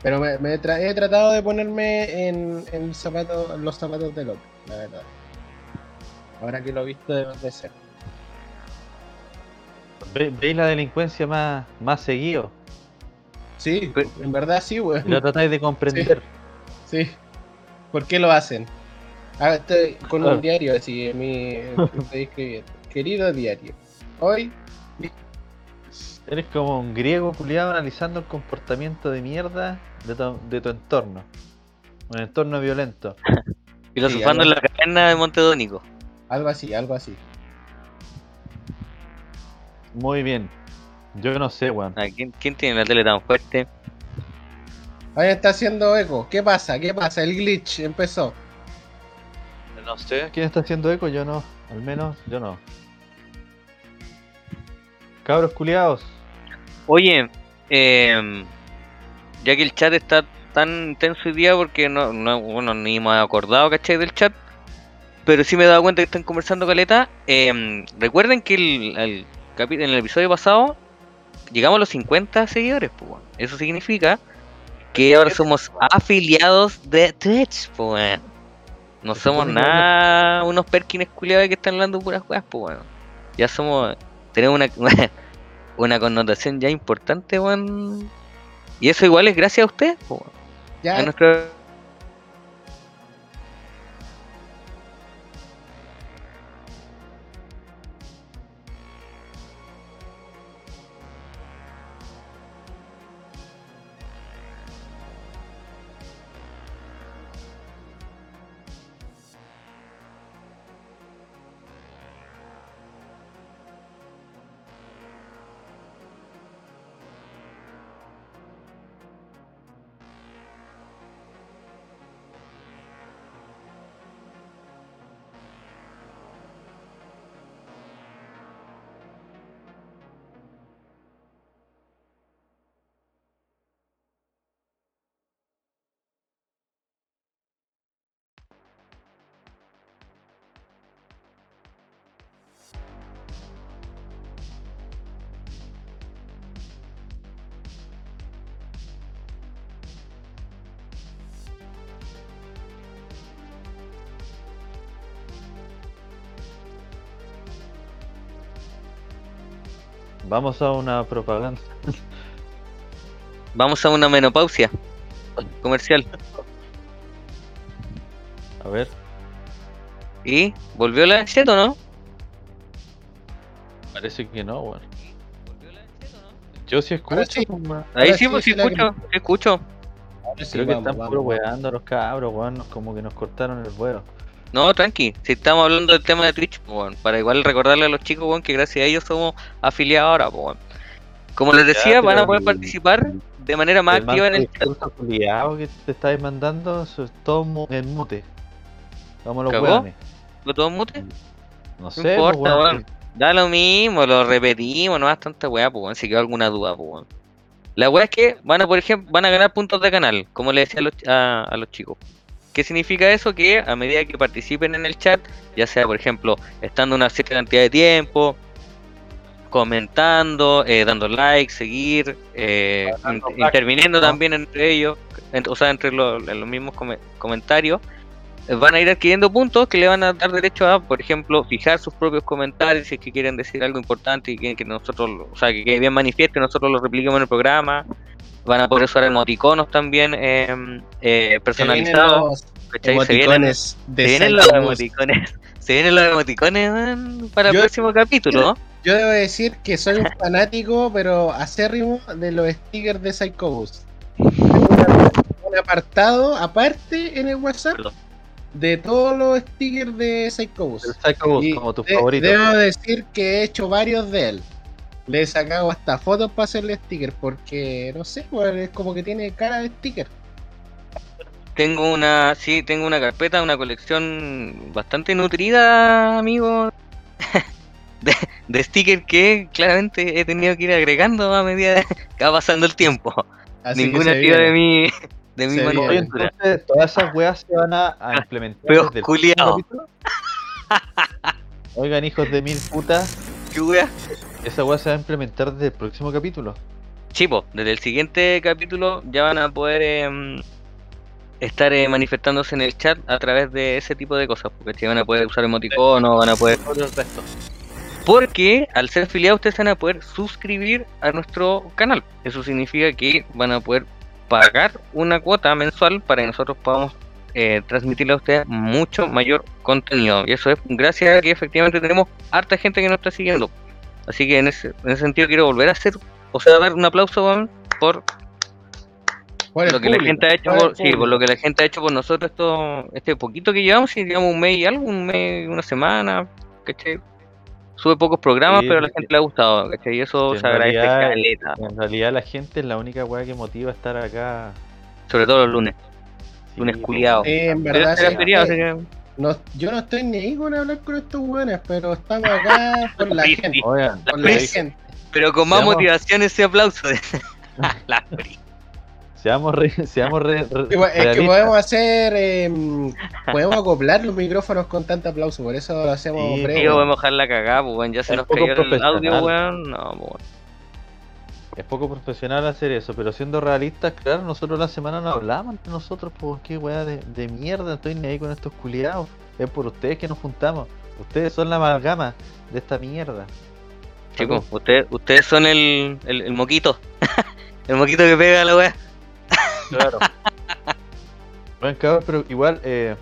Pero me, me tra- he tratado de ponerme en, en el zapato, en los zapatos del otro, la verdad. Ahora que lo he visto debe de ser. Ve- ¿Veis la delincuencia más, más seguido? Sí, Pero- en verdad sí, Y weón. lo tratáis de comprender. Sí. ¿Por qué lo hacen? Ah, estoy con un diario así en mi. Estoy escribiendo. Querido diario. Hoy. Eres como un griego culiado analizando el comportamiento de mierda de tu, de tu entorno. Un entorno violento. Filosofando algo en la caverna de Montedónico. Algo así, algo así. Muy bien. Yo no sé, weón. Ah, ¿quién, quién tiene la tele tan fuerte? Ahí está haciendo eco. ¿Qué pasa? ¿Qué pasa? El glitch empezó. No sé. ¿Quién está haciendo eco? Yo no. Al menos yo no. Cabros culiados. Oye, em, ya que el chat está tan intenso hoy día porque no, no bueno, ni me he acordado, ¿cachai? Del chat. Pero sí me he dado cuenta que están conversando caleta. em, recuerden que el, el en el episodio pasado llegamos a los 50 seguidores, pues. Eso significa que ahora somos afiliados de Twitch, pues. weón. No somos nada unos perkines culiados que están hablando puras weas, pues. weón. Ya somos. Tenemos una, una connotación ya importante, weón. Y eso igual es gracias a usted, po. Ya, a nuestro Vamos a una propaganda. Vamos a una menopausia comercial. A ver. ¿Y volvió la chat o no? Parece que no, weón. Yo sí escucho. Sí. weón. Ahí sí, sí, pues sí escucho, escucho. Creo que vamos, están vamos, puro weando los cabros, weón. Como que nos cortaron el vuelo. No, tranqui, si estamos hablando del tema de Twitch, weón, para igual recordarle a los chicos weón, que gracias a ellos somos afiliados ahora. weón. Como les decía, van a poder el- participar de manera más El activa en el chat. culiao que te estáis mandando, eso es todo en mute. Vamos los ¿Cagó? weones. ¿Lo todo mute? No sé, importa, pues, weón. Da lo mismo, lo repetimos, no das tanta weá, pues, si quedó alguna duda, pues. La weá es que van a, por ejemplo, van a ganar puntos de canal, como le decía a los, a, a los chicos. ¿Qué significa eso? Que a medida que participen en el chat, ya sea, por ejemplo, estando una cierta cantidad de tiempo, comentando, eh, dando like, seguir, eh, like, interviniendo ¿no? también entre ellos, en- o sea, entre los, en los mismos come- comentarios, van a ir adquiriendo puntos que le van a dar derecho a, por ejemplo, fijar sus propios comentarios si es que quieren decir algo importante y quieren que nosotros, o sea, que quede bien manifiesto y nosotros lo repliquemos en el programa. Van a poder usar emoticonos también eh, eh, Se vienen personalizados. los. Se vienen, emoticones de se vienen los emoticones. Se vienen los emoticones man, para el próximo capítulo. Yo debo decir que soy un fanático, pero acérrimo de los stickers de Psycho Boost. Tengo una- Un apartado aparte en el WhatsApp Perdón. De todos los stickers de Psycho Boost. El Psycho como tu de- favorito. Debo decir que he hecho varios de él. Le he sacado hasta fotos para hacerle sticker porque, no sé, es como que tiene cara de sticker. Tengo una, sí, tengo una carpeta, una colección bastante nutrida, amigo, de, de stickers que claramente he tenido que ir agregando a medida que va pasando el tiempo. Así Ninguna sido de viene. De mi entonces, todas esas weas se van a, a implementar. Pero desde el culiao. próximo capítulo? Oigan, hijos de mil putas, ¿Qué wea? Esa weá se va a implementar desde el próximo capítulo. Chipo, desde el siguiente capítulo ya van a poder em, estar eh, manifestándose en el chat a través de ese tipo de cosas, porque si van a poder usar emoticonos, van a poder Todo el resto. Porque al ser afiliados ustedes van a poder suscribir a nuestro canal. Eso significa que van a poder pagar una cuota mensual para que nosotros podamos eh, transmitirle a ustedes mucho mayor contenido. Y eso es gracias a que efectivamente tenemos harta gente que nos está siguiendo. Así que en ese, en ese sentido quiero volver a hacer, o sea, dar un aplauso por lo que la gente ha hecho por sí, lo que la gente ha hecho por nosotros esto, este poquito que llevamos, si digamos un mes y algo, un mes, una semana, ¿cachai? Sube pocos programas, Sí, pero a la gente le ha gustado, ¿cachai? Y eso se agradece realidad- caleta, En realidad la gente es la única weá que motiva a estar acá. sobre todo los lunes. Sí, Lunes po, culiao. Sí, en verdad. era sí, feriado, sí. así que- No, yo no estoy ni ahí con hablar con estos buenos, pero estamos acá por la gente. Oigan, Por La gente. Pero con más Seamos- motivación ese aplauso. la seamos re, seamos re, re- Es que, es que realistas. podemos hacer. em, podemos acoplar los micrófonos con tanto aplauso, por eso lo hacemos Sí, breve. Tío, vamos a dejar la cagada, pues weón, ya se Es nos cayó el audio, weón. No, pues weón. Es poco profesional hacer eso, pero siendo realistas, claro, nosotros la semana no hablamos entre nosotros, pues qué weá de, de mierda, estoy ni ahí con estos culiados. Es por ustedes que nos juntamos. Ustedes son la amalgama de esta mierda. Chicos, ustedes, ustedes son el, el, el moquito. el moquito que pega a la weá. Claro. bueno, cabrón, pero igual, eh,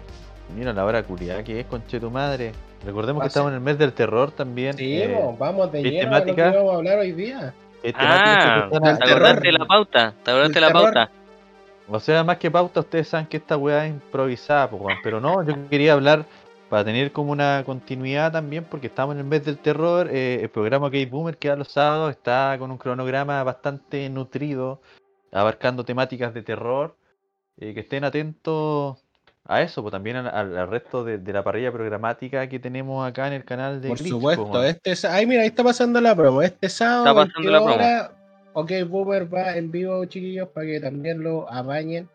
mira la hora culiada que es, conche tu madre. Recordemos que estamos en el mes del terror también. Sí, eh, po, vamos de ¿qué lleno a lo que vamos a hablar hoy día. Ah, ¿te acordaste de la pauta? ¿Te acordaste de la terror. pauta? O sea, más que pauta, ustedes saben que esta weá es improvisada, pues, weón. Pero no, yo quería hablar para tener como una continuidad también, porque estamos en el mes del terror. eh, el programa Gay Boomer que da los sábados está con un cronograma bastante nutrido, abarcando temáticas de terror. eh, que estén atentos a eso, pues también al, resto de, de la parrilla programática que tenemos acá en el canal de Por Glitch, pues, supuesto, weón. este sa- Ay, mira, ahí está pasando la promo. Este sábado, Está pasando la 22 promo. Ok, Boomer va en vivo, chiquillos, para que también lo apañen.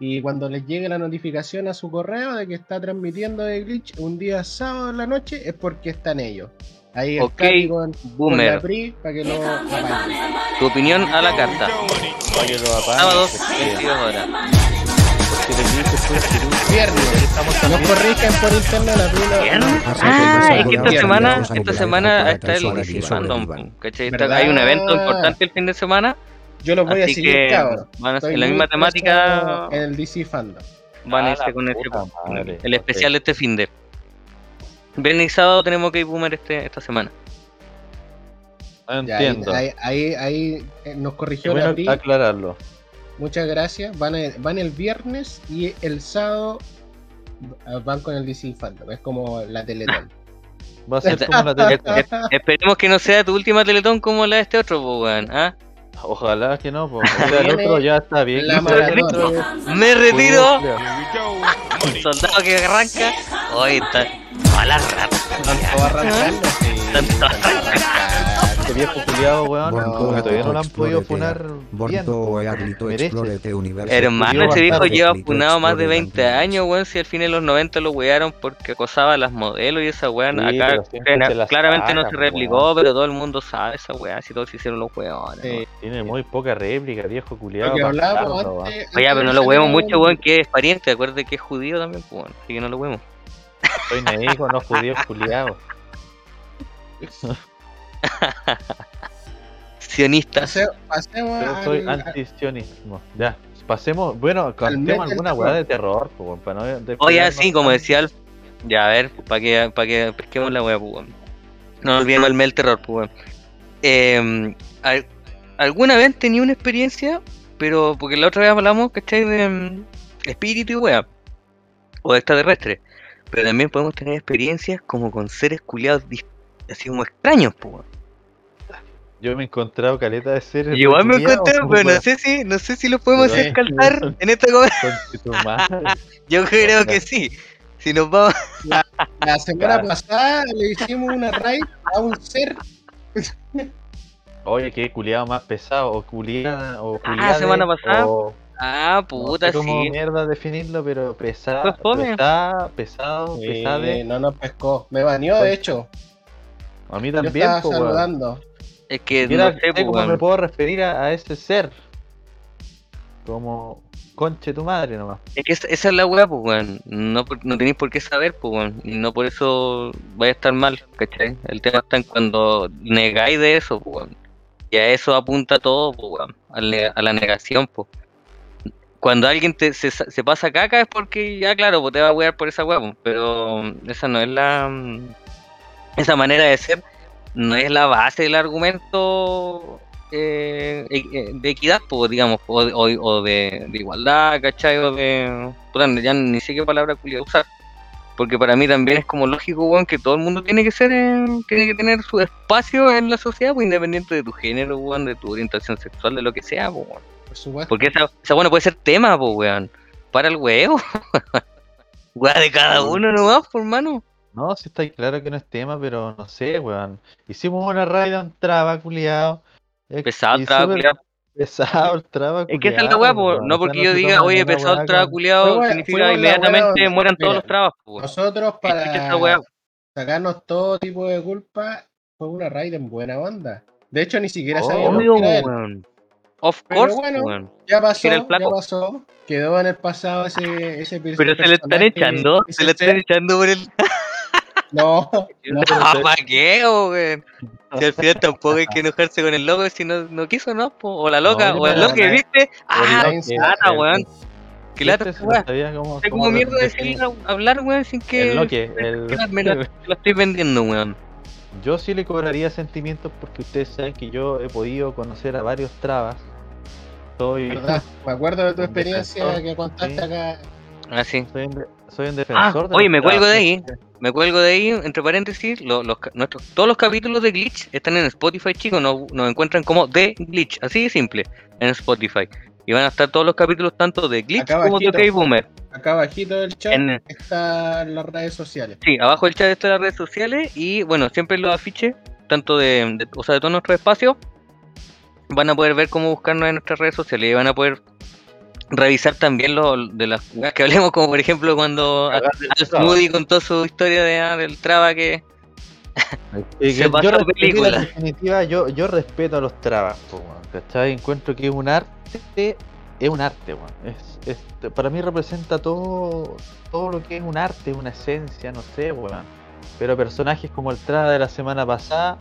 Y cuando les llegue la notificación a su correo de que está transmitiendo de Glitch un día sábado en la noche, es porque están ellos. Ahí Ok, está con, con la Boomer, PRI para que lo tu opinión a la carta. Para que lo apaguen, Sábados, porque- 22 horas. Viernes. Estamos No también- corrijan por internet la PRI. no- Ah, es que esta Viernes. semana, esta semana está el Fandom. Hay un evento importante el fin de semana, Yo los voy a así seguir, que cabrón. van a en la misma temática, En el DC Fandom. van a Ah, irse la con madre, el especial de este fin de. Viernes y sábado tenemos que ir Boomer este, esta semana. No Ya, ahí, entiendo. ahí, ahí, ahí, eh, nos corrigió bueno la aclararlo. Muchas gracias. Van, a- van el viernes y el sábado ah, van con el DC Fandom. Es como la Teletón. Va a ser como la Es- tele. es- esperemos que no sea tu última teletón como la de este otro, weón. ¿ah? Ojalá que no, sea, el otro ya está bien. la. Me retiro. Un soldado que arranca. Hoy está. A la rata. Están todos arrancando. sí, Están todos están arrancando. Este viejo culiado, weón. Como que to todavía no lo han podido funar bien. Hermano, ese viejo lleva funado más de explore 20 the años, weón. Si al fin de los 90 lo wearon porque acosaba a las modelos y esa weón. Sí, acá las claramente no se replicó, pero todo el mundo sabe esa weá. Si todos se hicieron los weones. Sí. Tiene muy poca réplica, viejo culiado. Oye, pero no lo huevemos mucho, weón, que es pariente. Acuérdate que es judío también, weón. Así que no lo huevemos. Estoy ahí con los judíos culiados. Sionistas. Pase- Pasemos Yo soy al- antisionismo. Ya, pasemos. Bueno, del alguna weá de terror, pues, para no Oye, así como decía Alf. Ya, a ver, para que, para que pesquemos la weá, pues. No olvidemos el mes del terror, pues. Eh, al- ¿Alguna vez tenido una experiencia? Pero, porque la otra vez hablamos, ¿cachai? De mm, espíritu y weá. O de extraterrestre. Pero también podemos tener experiencias como con seres culiados así como extraños, pues. Yo me he encontrado caleta de seres. Y Igual me encontré, pues, pero no sé si, no sé si lo podemos Pero, hacer calzar en esta conversación. Yo creo que sí. Si nos vamos. La semana Claro. pasada le hicimos una raid a un ser. Oye, qué culiado más pesado, o culiada, o Ah, culiade, semana pasada. o Ah, no puta, sé cómo sí. mierda definirlo, pero pesado, Pues pesado, pesado, Sí, pesade. no nos pescó. Me baneó, de hecho. A mí Yo también, estaba po, weón. saludando. Es que Siquiera no sé, cómo me puedo referir a, a ese ser. Como conche tu madre nomás. Es que esa, esa es la weá, pues, weón. No, no tenéis por qué saber, pues, weón. Y no por eso vaya a estar mal, ¿cachai? El tema está en cuando negáis de eso, pues, weón. Y a eso apunta todo, pues, weón. A la negación, pues. Cuando alguien te, se, se pasa caca es porque ya, claro, pues te va a wear por esa weá, pues, Pero esa no es la. mm, Esa manera de ser no es la base del argumento eh, e- eh, de equidad, pues, digamos, o, o- o de igualdad, ¿cachai? O de. puta, ya ni sé qué palabra culia usar. Porque para mí también es como lógico, weón, que todo el mundo tiene que ser, eh, tiene que tener su espacio en la sociedad, pues, independiente de tu género, weón, de tu orientación sexual, de lo que sea, pues, weón. Por supuesto. Porque esa, esa bueno puede ser tema, pues, weón. Para el huevo. Weón de cada uno nomás, por mano. No, sí está claro que no es tema, pero no sé, weón. Hicimos una raid un traba, culiado. Pesado el traba, culiao. Pesado el traba, Es que esa es la weá, pues. No porque yo diga, oye, pesado el traba culiado, significa inmediatamente mueran todos los trabas, weón. Nosotros para sacarnos todo tipo de culpa fue una raid en buena onda. De hecho, ni siquiera Oh, sabíamos Obvio, que. Of Pero course, bueno, weón. Ya pasó, ya pasó. Quedó en el pasado ese, ese Pero se le están echando, se le están ser. echando por el. No, no, Ah, ¿para qué, weón? Si al final tampoco hay que enojarse con el loco si no, no quiso, ¿no? po? O la loca, No, o el no, loco, no. ¿viste? Ah, loco, qué lata, el- weón. Qué lata, weón. no cómo cómo mierda decir hablar, weón, sin que. El loque, el- que me me la estoy vendiendo, weón. Yo sí le cobraría sentimientos porque ustedes saben que yo he podido conocer a varios trabas. Soy, ¿verdad? Me acuerdo de tu experiencia defensor, que contaste sí. acá. Ah, sí. soy un, soy un Ah, defensor de oye, me cuelgo de ahí. Me cuelgo de ahí, entre paréntesis, los, nuestros, todos los capítulos de Glitch están en Spotify, chicos. Nos, nos encuentran como The Glitch, así de simple, en Spotify. Y van a estar todos los capítulos, tanto de Glitch Acá como de. OK Boomer. Acá abajito del chat En- están las redes sociales. Sí, abajo del chat están las redes sociales y bueno, siempre los afiches, tanto de, de- o sea, de todos nuestros espacios, van a poder ver cómo buscarnos en nuestras redes sociales y van a poder revisar también lo de las que hablemos, como por ejemplo cuando Al. Smoothie contó su historia de, ah, del traba que Y Se que pasó yo, la respeto- película. En definitiva, yo, yo respeto a los trabas, ¿cachai? Encuentro que es un arte, es un arte, weón. Es, es- para mí representa todo, todo lo que es un arte, una esencia, no sé, weón. Pero personajes como el traba de la semana pasada,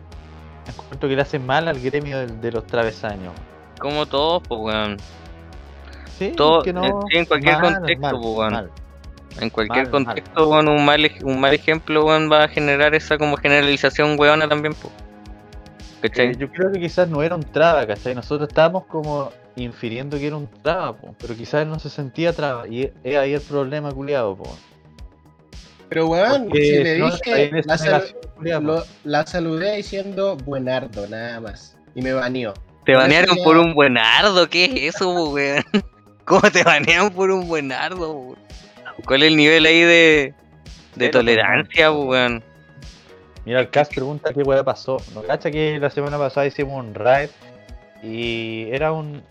encuentro que le hacen mal al gremio de, los travesaños. como todos, pues weón, Sí, Todo- que no, sí, en cualquier mal, contexto, mal, po, weón. mal. en cualquier contexto, weón, un mal un mal ejemplo, weón, va a generar esa como generalización weona también, pues. Eh, yo creo que quizás no era un traba, ¿cachai? Nosotros estábamos como infiriendo que era un traba, po, pero quizás él no se sentía traba. Y es ahí el problema, culiado, po. Pero weón, Porque si le no, dije, la, sal- lo- saludé diciendo buenardo, nada más. Y me baneó. Te banearon por un buenardo, ¿qué es eso, weón? ¿Cómo te banean por un buenardo, weón? ¿Cuál es el nivel ahí de, de tolerancia, weón? Mira, el Cas pregunta qué weá pasó. ¿No cacha que la semana pasada hicimos un raid y era un.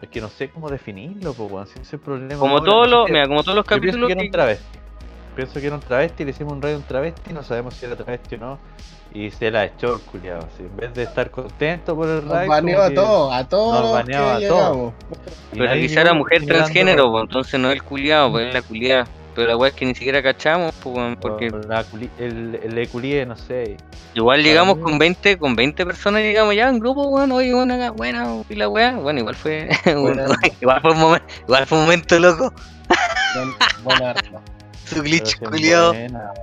Es que no sé cómo definirlo, pues, weón. Si ese problema. Como todos los, mira, como todos los capítulos que era un que- travesti. Pienso que era un travesti, le hicimos un raid a un travesti, no sabemos si era travesti o no. Y se la echó el culiado. así, En vez de estar contento por el Nos raid. baneó como a todos, a todos nos que a todos. Pero quizá era mujer transgénero, po, entonces no es el culiado, pues es la culiada. Pero la weá es que ni siquiera cachamos, weón, porque la culi- el, el eculie, no sé. igual llegamos con 20, con 20 personas, llegamos ya en grupo, weón, oye, bueno, acá, buena, y la weá, bueno, igual fue, igual fue un momento, igual fue un momento loco, Buen- buenardo. Su glitch culiado.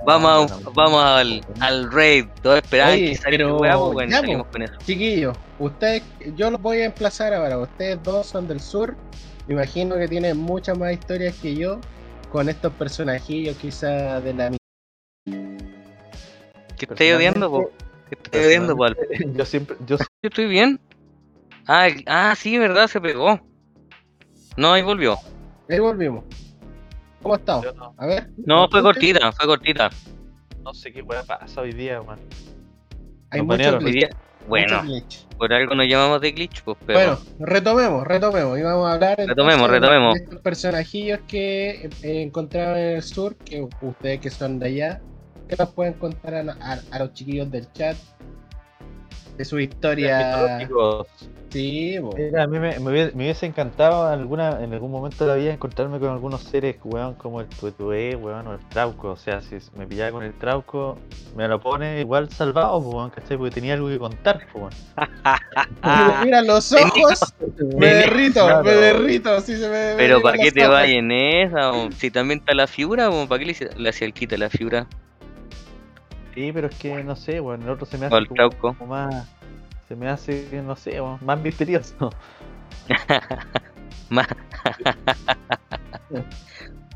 Vamos, buena, vamos al, buena. al raid, todos esperaban Oye, que saliera pero weá, bueno, ya, salimos con eso. Chiquillos, ustedes, yo los voy a emplazar ahora. Ustedes dos son del sur. Me imagino que tienen muchas más historias que yo con estos personajillos, quizás de la ¿Qué estáis odiando, po? ¿Qué estáis odiando, po? Yo siempre, yo Yo estoy bien. Ah, ah, sí, verdad, se pegó. No, ahí volvió. Ahí volvimos. ¿Cómo estamos? No, A ver. No, fue cortita, fue cortita. no sé qué weá pasa hoy día. Hay mucho glitch, día- Bueno, glitch. por algo nos llamamos de glitch, pues, pero. Bueno, retomemos, retomemos. Y vamos a hablar Retomemos, entonces, retomemos. de estos personajillos que eh, encontraron en el sur, que ustedes que son de allá, que nos pueden contar a, a- a los chiquillos del chat. De su historia. Sí. Mira, a mí me, me hubiese, me hubiese encantado alguna, en algún momento de la vida encontrarme con algunos seres, weón, como el tuetué, weón, o el trauco. O sea, si me pillaba con el trauco, me lo pone igual salvado, pues, weón, ¿cachai? Porque tenía algo que contar, weón. Mira los ojos, me derrito, Claro. me derrito. Así se me, Pero ¿para qué te vas en esa? o Si también está la figura, o ¿para qué le, le hacía el quita la figura? Sí, pero es que, no sé, weón, el otro se me hace como, como más, se me hace, no sé, más misterioso. Más,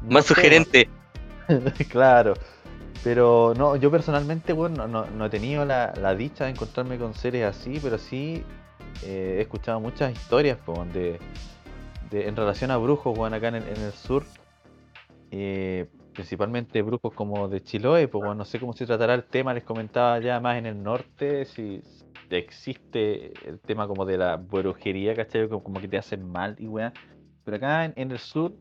más sugerente. claro. Pero no, yo personalmente, bueno, no, no- he tenido la, la dicha de encontrarme con seres así, pero sí eh, he escuchado muchas historias weón, de, de- en relación a brujos, weón, acá en el, en el sur. eh, principalmente brujos como de Chiloé, pues bueno, no sé cómo se tratará el tema, les comentaba ya más en el norte, si existe el tema como de la brujería, ¿cachai? Como, como que te hacen mal y weá. Pero acá en, en el sur,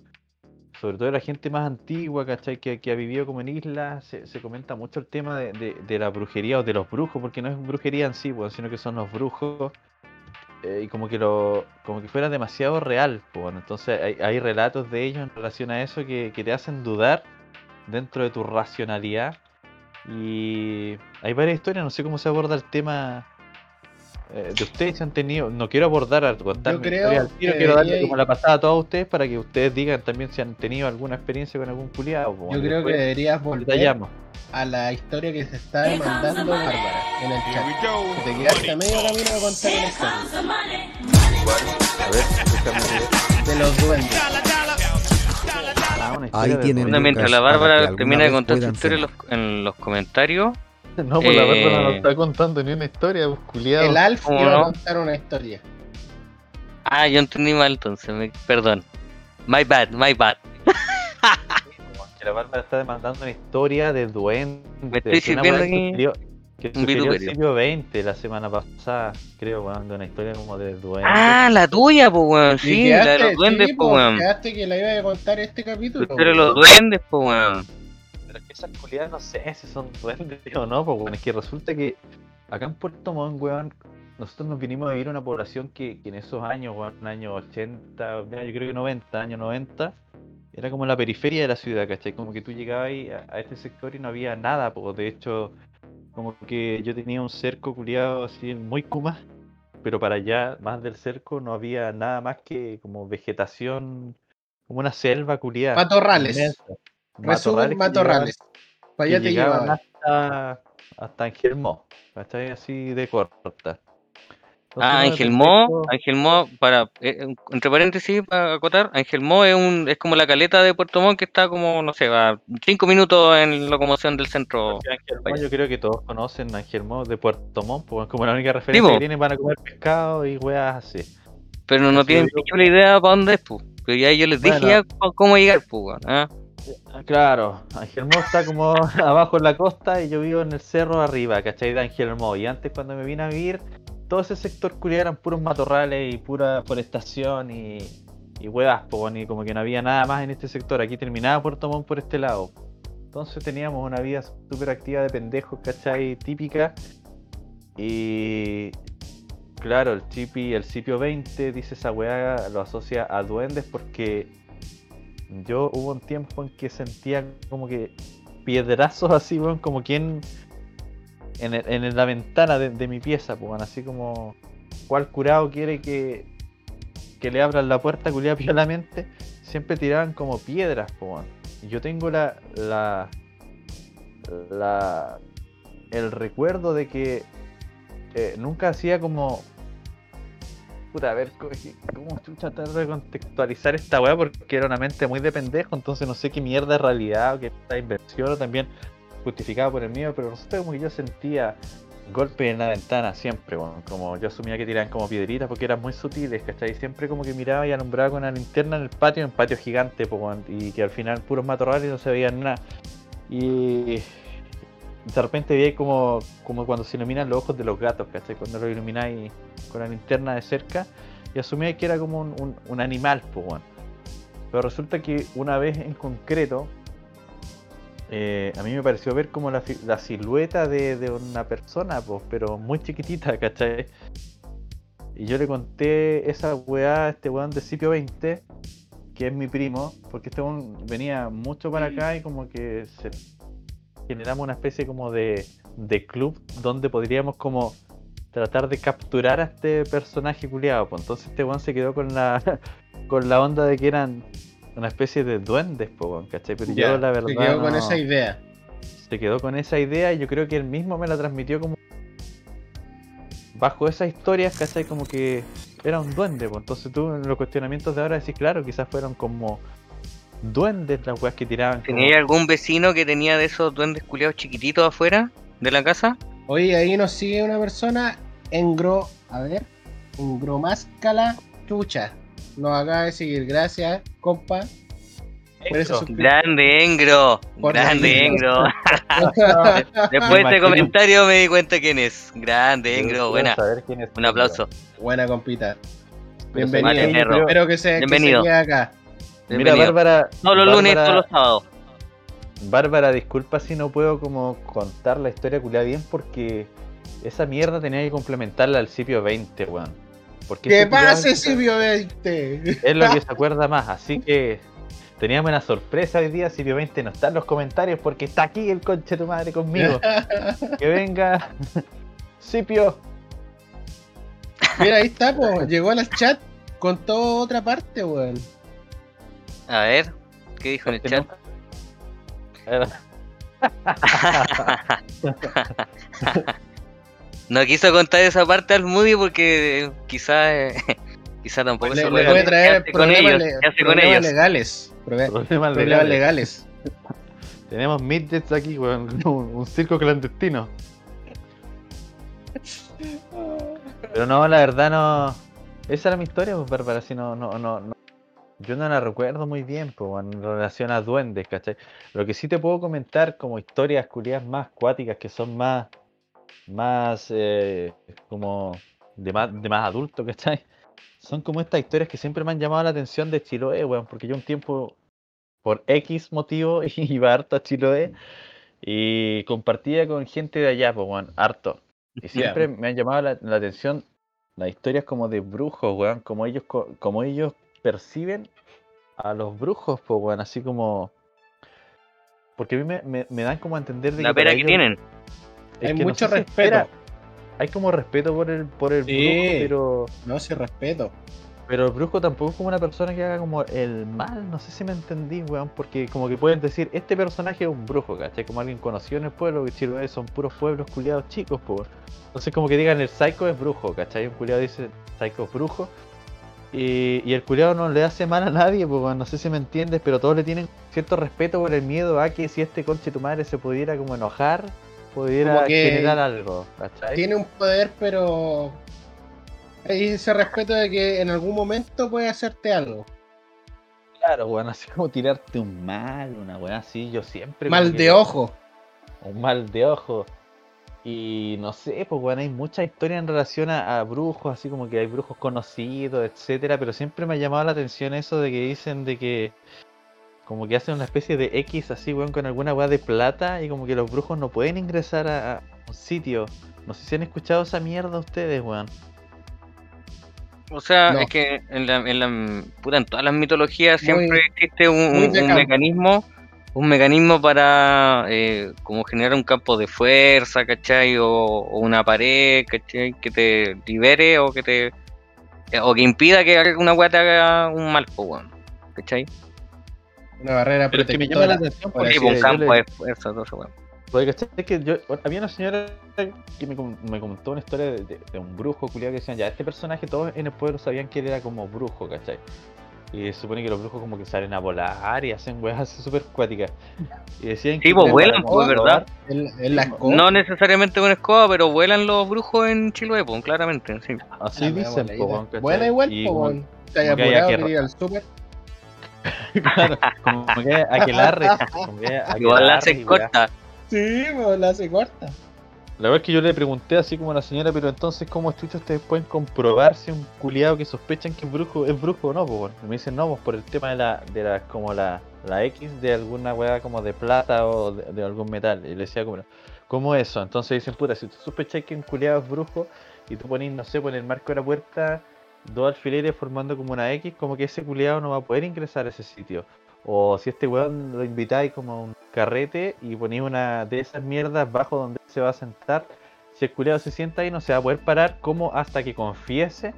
sobre todo la gente más antigua, ¿cachai? Que, que ha vivido como en islas, se, se comenta mucho el tema de, de- de la brujería o de los brujos, porque no es brujería en sí, weón, sino que son los brujos. eh, y como que lo como que fuera demasiado real, pues, bueno, entonces hay, hay relatos de ellos en relación a eso que, que te hacen dudar dentro de tu racionalidad. Y hay varias historias, no sé cómo se aborda el tema eh, de ustedes si han tenido, no quiero abordar contar al tiro, quiero darle como la pasada a todos ustedes para que ustedes digan también si han tenido alguna experiencia con algún culiado. Yo creo que deberías volver detallamos. a la historia que se está demandando Bárbara en el chat. Que te quedaste a medio camino de contar la historia A ver. de los duendes. Ah, una Ahí historia tienen Bueno, mientras la Bárbara termina de contar su historia en los, en los comentarios, No, pues la Bárbara no Eh, está contando ni una historia, pues, culiado. El Alf ¿Cómo iba a no? contar una historia. Ah, yo entendí mal entonces, me- perdón. My bad, my bad. La Bárbara está demandando una historia de duendes. Me estoy sirviendo aquí Que un sugirió el vituperio. siglo XX la semana pasada, creo, weón, de una historia como de duendes. Ah, la tuya, pues weón, sí, la de quedaste- los duendes, sí, pues po, weón. quedaste que la iba a contar este capítulo. De los duendes, pues weón. Pero es que esas culiadas no sé si son duendes o no, pues bueno, es que resulta que acá en Puerto Montt, weón, nosotros nos vinimos a vivir a una población que, que en esos años, weón, años 80, ya, yo creo que 90, años 90, era como la periferia de la ciudad, ¿cachai? Como que tú llegabas ahí a, a este sector y no había nada, pues de hecho, como que yo tenía un cerco culiado así muy kuma, pero para allá, más del cerco, no había nada más que como vegetación, como una selva culiada. Matorrales. que matorrales. Para allá te llegaban llevaba. hasta, hasta Ángel Mo, ¿cachai? Así de corta. Ah, Ángel Mo, Ángel Mo, para, eh, entre paréntesis, para acotar, Ángel Mo es un, es como la caleta de Puerto Montt que está como, no sé, a cinco minutos en locomoción del centro. porque Ángel Mo, yo creo que todos conocen a Ángel Mo de Puerto Montt, pues, como la única referencia que tienen para comer pescado y weas así. Pero no Así tienen digo. ni la idea para dónde es, pues. Pero ya yo les dije Bueno. ya cómo llegar, pues, ¿ah? Ah, Claro, Ángel Mo está como abajo en la costa y yo vivo en el cerro arriba, ¿cachai? De Ángel Mo. Y antes cuando me vine a vivir, todo ese sector culiado eran puros matorrales y pura forestación y, y huevas, y como que no había nada más en este sector. Aquí terminaba Puerto Montt por este lado. Entonces teníamos una vida súper activa de pendejos, ¿cachai? Típica. Y claro, el Chipi, el Cipio 20 dice esa weá, lo asocia a duendes porque yo hubo un tiempo en que sentía como que piedrazos así, weón, como quien en, el- en la ventana de, mi pieza, pues, así como cuál curado quiere que, que le abran la puerta culiada piolamente, siempre tiraban como piedras, pues. Y yo tengo la, la, la, el recuerdo de que eh, nunca hacía como Puta, a ver, ¿cómo chucha tratar de contextualizar esta weá? Porque era una mente muy de pendejo, entonces no sé qué mierda es realidad o qué mierda es inversión o también justificada por el miedo, pero resulta como que yo sentía golpes en la ventana siempre, como yo asumía que tiraban como piedritas porque eran muy sutiles, ¿cachai? Siempre como que miraba y alumbraba con la linterna en el patio, en un patio gigante, y que al final puros matorrales y no se veían nada. Y de repente veía como, cuando se iluminan los ojos de los gatos, ¿cachai? Cuando los ilumináis con la linterna de cerca y asumía que era como un, animal, pues. Pero resulta que una vez en concreto, eh, a mí me pareció ver como la, silueta de, una persona, pues, pero muy chiquitita, ¿cachai? Y yo le conté esa weá a este weón de Cipio 20, que es mi primo, porque este weón venía mucho para acá y como que se generamos una especie como de, club donde podríamos como tratar de capturar a este personaje culiado. Entonces este weón se quedó con la con la onda de que eran una especie de duendes, pues, weón, ¿cachai? Pero Ya, yo la verdad se quedó con esa idea. se quedó con esa idea y yo creo que él mismo me la transmitió como bajo esas historias, ¿cachai? Como que era un duende, pues entonces tú en los cuestionamientos de ahora decís, claro, quizás fueron como duendes las weas que tiraban. como- ¿Tenía algún vecino que tenía de esos duendes culiados chiquititos afuera de la casa? Oye, ahí nos sigue una persona, Engro, a ver, Engro Máscala Chucha. Nos acaba de seguir, gracias, compa. Por esa. Grande Engro, Por grande. Engro. Después de este comentario me di cuenta quién es. Grande Engro, buena. saber quién es Un aplauso. Buena compita. Bienvenido. Espero que se, que se Bienvenido. quede acá. Mira. Bárbara. Todos los lunes todos los sábados. Bárbara, disculpa si no puedo como contar la historia culiada bien porque esa mierda tenía que complementarla al Cipio 20, weón. Porque ¡Que pase, Silvio 20! Es lo que se acuerda más, así que teníamos una sorpresa hoy día, Cipio 20 no está en los comentarios porque está aquí el conche tu madre conmigo. Que venga Cipio. Mira, ahí está, po. llegó al chat con toda otra parte, weón. A ver, ¿qué dijo en el chat? No quiso contar esa parte al Moody porque quizás quizá tampoco Le, se le puede puede traer con problemas, ellos, le- quedarse con problemas ellos. legales. Problemas Problemas legales. legales. Tenemos midgets aquí, weón, un, un circo clandestino. Pero no, la verdad no. Esa era mi historia, pues, Bárbara, si no, no, no, no- Yo no la recuerdo muy bien, pues, en relación a duendes, ¿cachai? Lo que sí te puedo comentar como historias culiadas más cuáticas, que son más. Más. eh, como. de más, de más adulto, ¿cachai? Son como estas historias que siempre me han llamado la atención de Chiloé, weón, porque yo un tiempo, por X motivo, iba harto a Chiloé y compartía con gente de allá, pues, weón, harto. Y siempre me han llamado la, la atención las historias como de brujos, weón, como ellos, co- como ellos perciben a los brujos, pues, weón, así como... Porque a mí me, me- me dan como a entender de La que pera que ellos- tienen. Es Hay que no mucho sé respeto. hay como respeto por el, por el Sí. brujo, pero... No, sí, respeto. Pero el brujo tampoco es como una persona que haga como el mal, no sé si me entendí, weón, porque como que pueden decir, este personaje es un brujo, ¿cachai? Como alguien conocido en el pueblo, que Chiloé son puros pueblos culiados chicos, pues. Entonces como que digan, el psycho es brujo, ¿cachai? Un culiado dice, psycho es brujo. Y, y el culiado no le hace mal a nadie, pues, no sé si me entiendes, pero todos le tienen cierto respeto por el miedo a que si este conche tu madre se pudiera como enojar, pudiera Como que generar algo, ¿cachai? Tiene un poder, pero. Hay ese respeto de que en algún momento puede hacerte algo. Claro, weón, así como tirarte un mal, una weá así, yo siempre... Mal de ojo. un mal de ojo. Y no sé, pues bueno, hay mucha historia en relación a, a brujos, así como que hay brujos conocidos, etcétera, pero siempre me ha llamado la atención eso de que dicen de que como que hacen una especie de X así, weón, con alguna weá de plata y como que los brujos no pueden ingresar a, a un sitio. No sé si han escuchado esa mierda ustedes, weón. O sea, No. es que en, la, en, la- puta, en todas las mitologías Muy- siempre existe un, mecanismo un mecanismo para eh, como generar un campo de fuerza, ¿cachai? O, o una pared, ¿cachai? Que te libere o que te eh, o que impida que alguna weá te haga un mal, weón, ¿cachai? Una barrera Pero es que me llama la protectora. atención por porque Sí, un campo le- de fuerza, todo eso, weón. Porque, ¿cachai? Es que yo, había una señora que me, com- me contó una historia de, de- de un brujo culiado que decían, ya, este personaje todos en el pueblo sabían que él era como brujo, ¿cachai? Y se supone que los brujos como que salen a volar y hacen weas así súper cuáticas. Y decían Sí, que pues vuelan, pues, ¿verdad? La escoba. No necesariamente con escoba, pero vuelan los brujos en Chiloé, po, claramente, sí. Así Ah, dicen, ¿cachai? Buena igual, weón. Te haya apurado, al súper. claro, como que aquelarre, como que Igual la hacen corta. Sí, pues la hace corta. La verdad es que yo le pregunté así como a la señora, pero entonces, ¿cómo chucha ustedes pueden comprobar si un culiado que sospechan que es brujo es brujo o no? Pues, bueno? Y me dicen, no, pues por el tema de la, de la como la, la X de alguna weá como de plata o de, de algún metal. Y le decía, como, ¿cómo eso? Entonces dicen, puta, si tú sospechas que un culiado es brujo y tú ponís, no sé, por el marco de la puerta dos alfileres formando como una X, como que ese culiado no va a poder ingresar a ese sitio. O si este weón lo invitáis como a un carrete y ponéis una de esas mierdas bajo donde se va a sentar, si el culiado se sienta ahí no se va a poder parar como hasta que confiese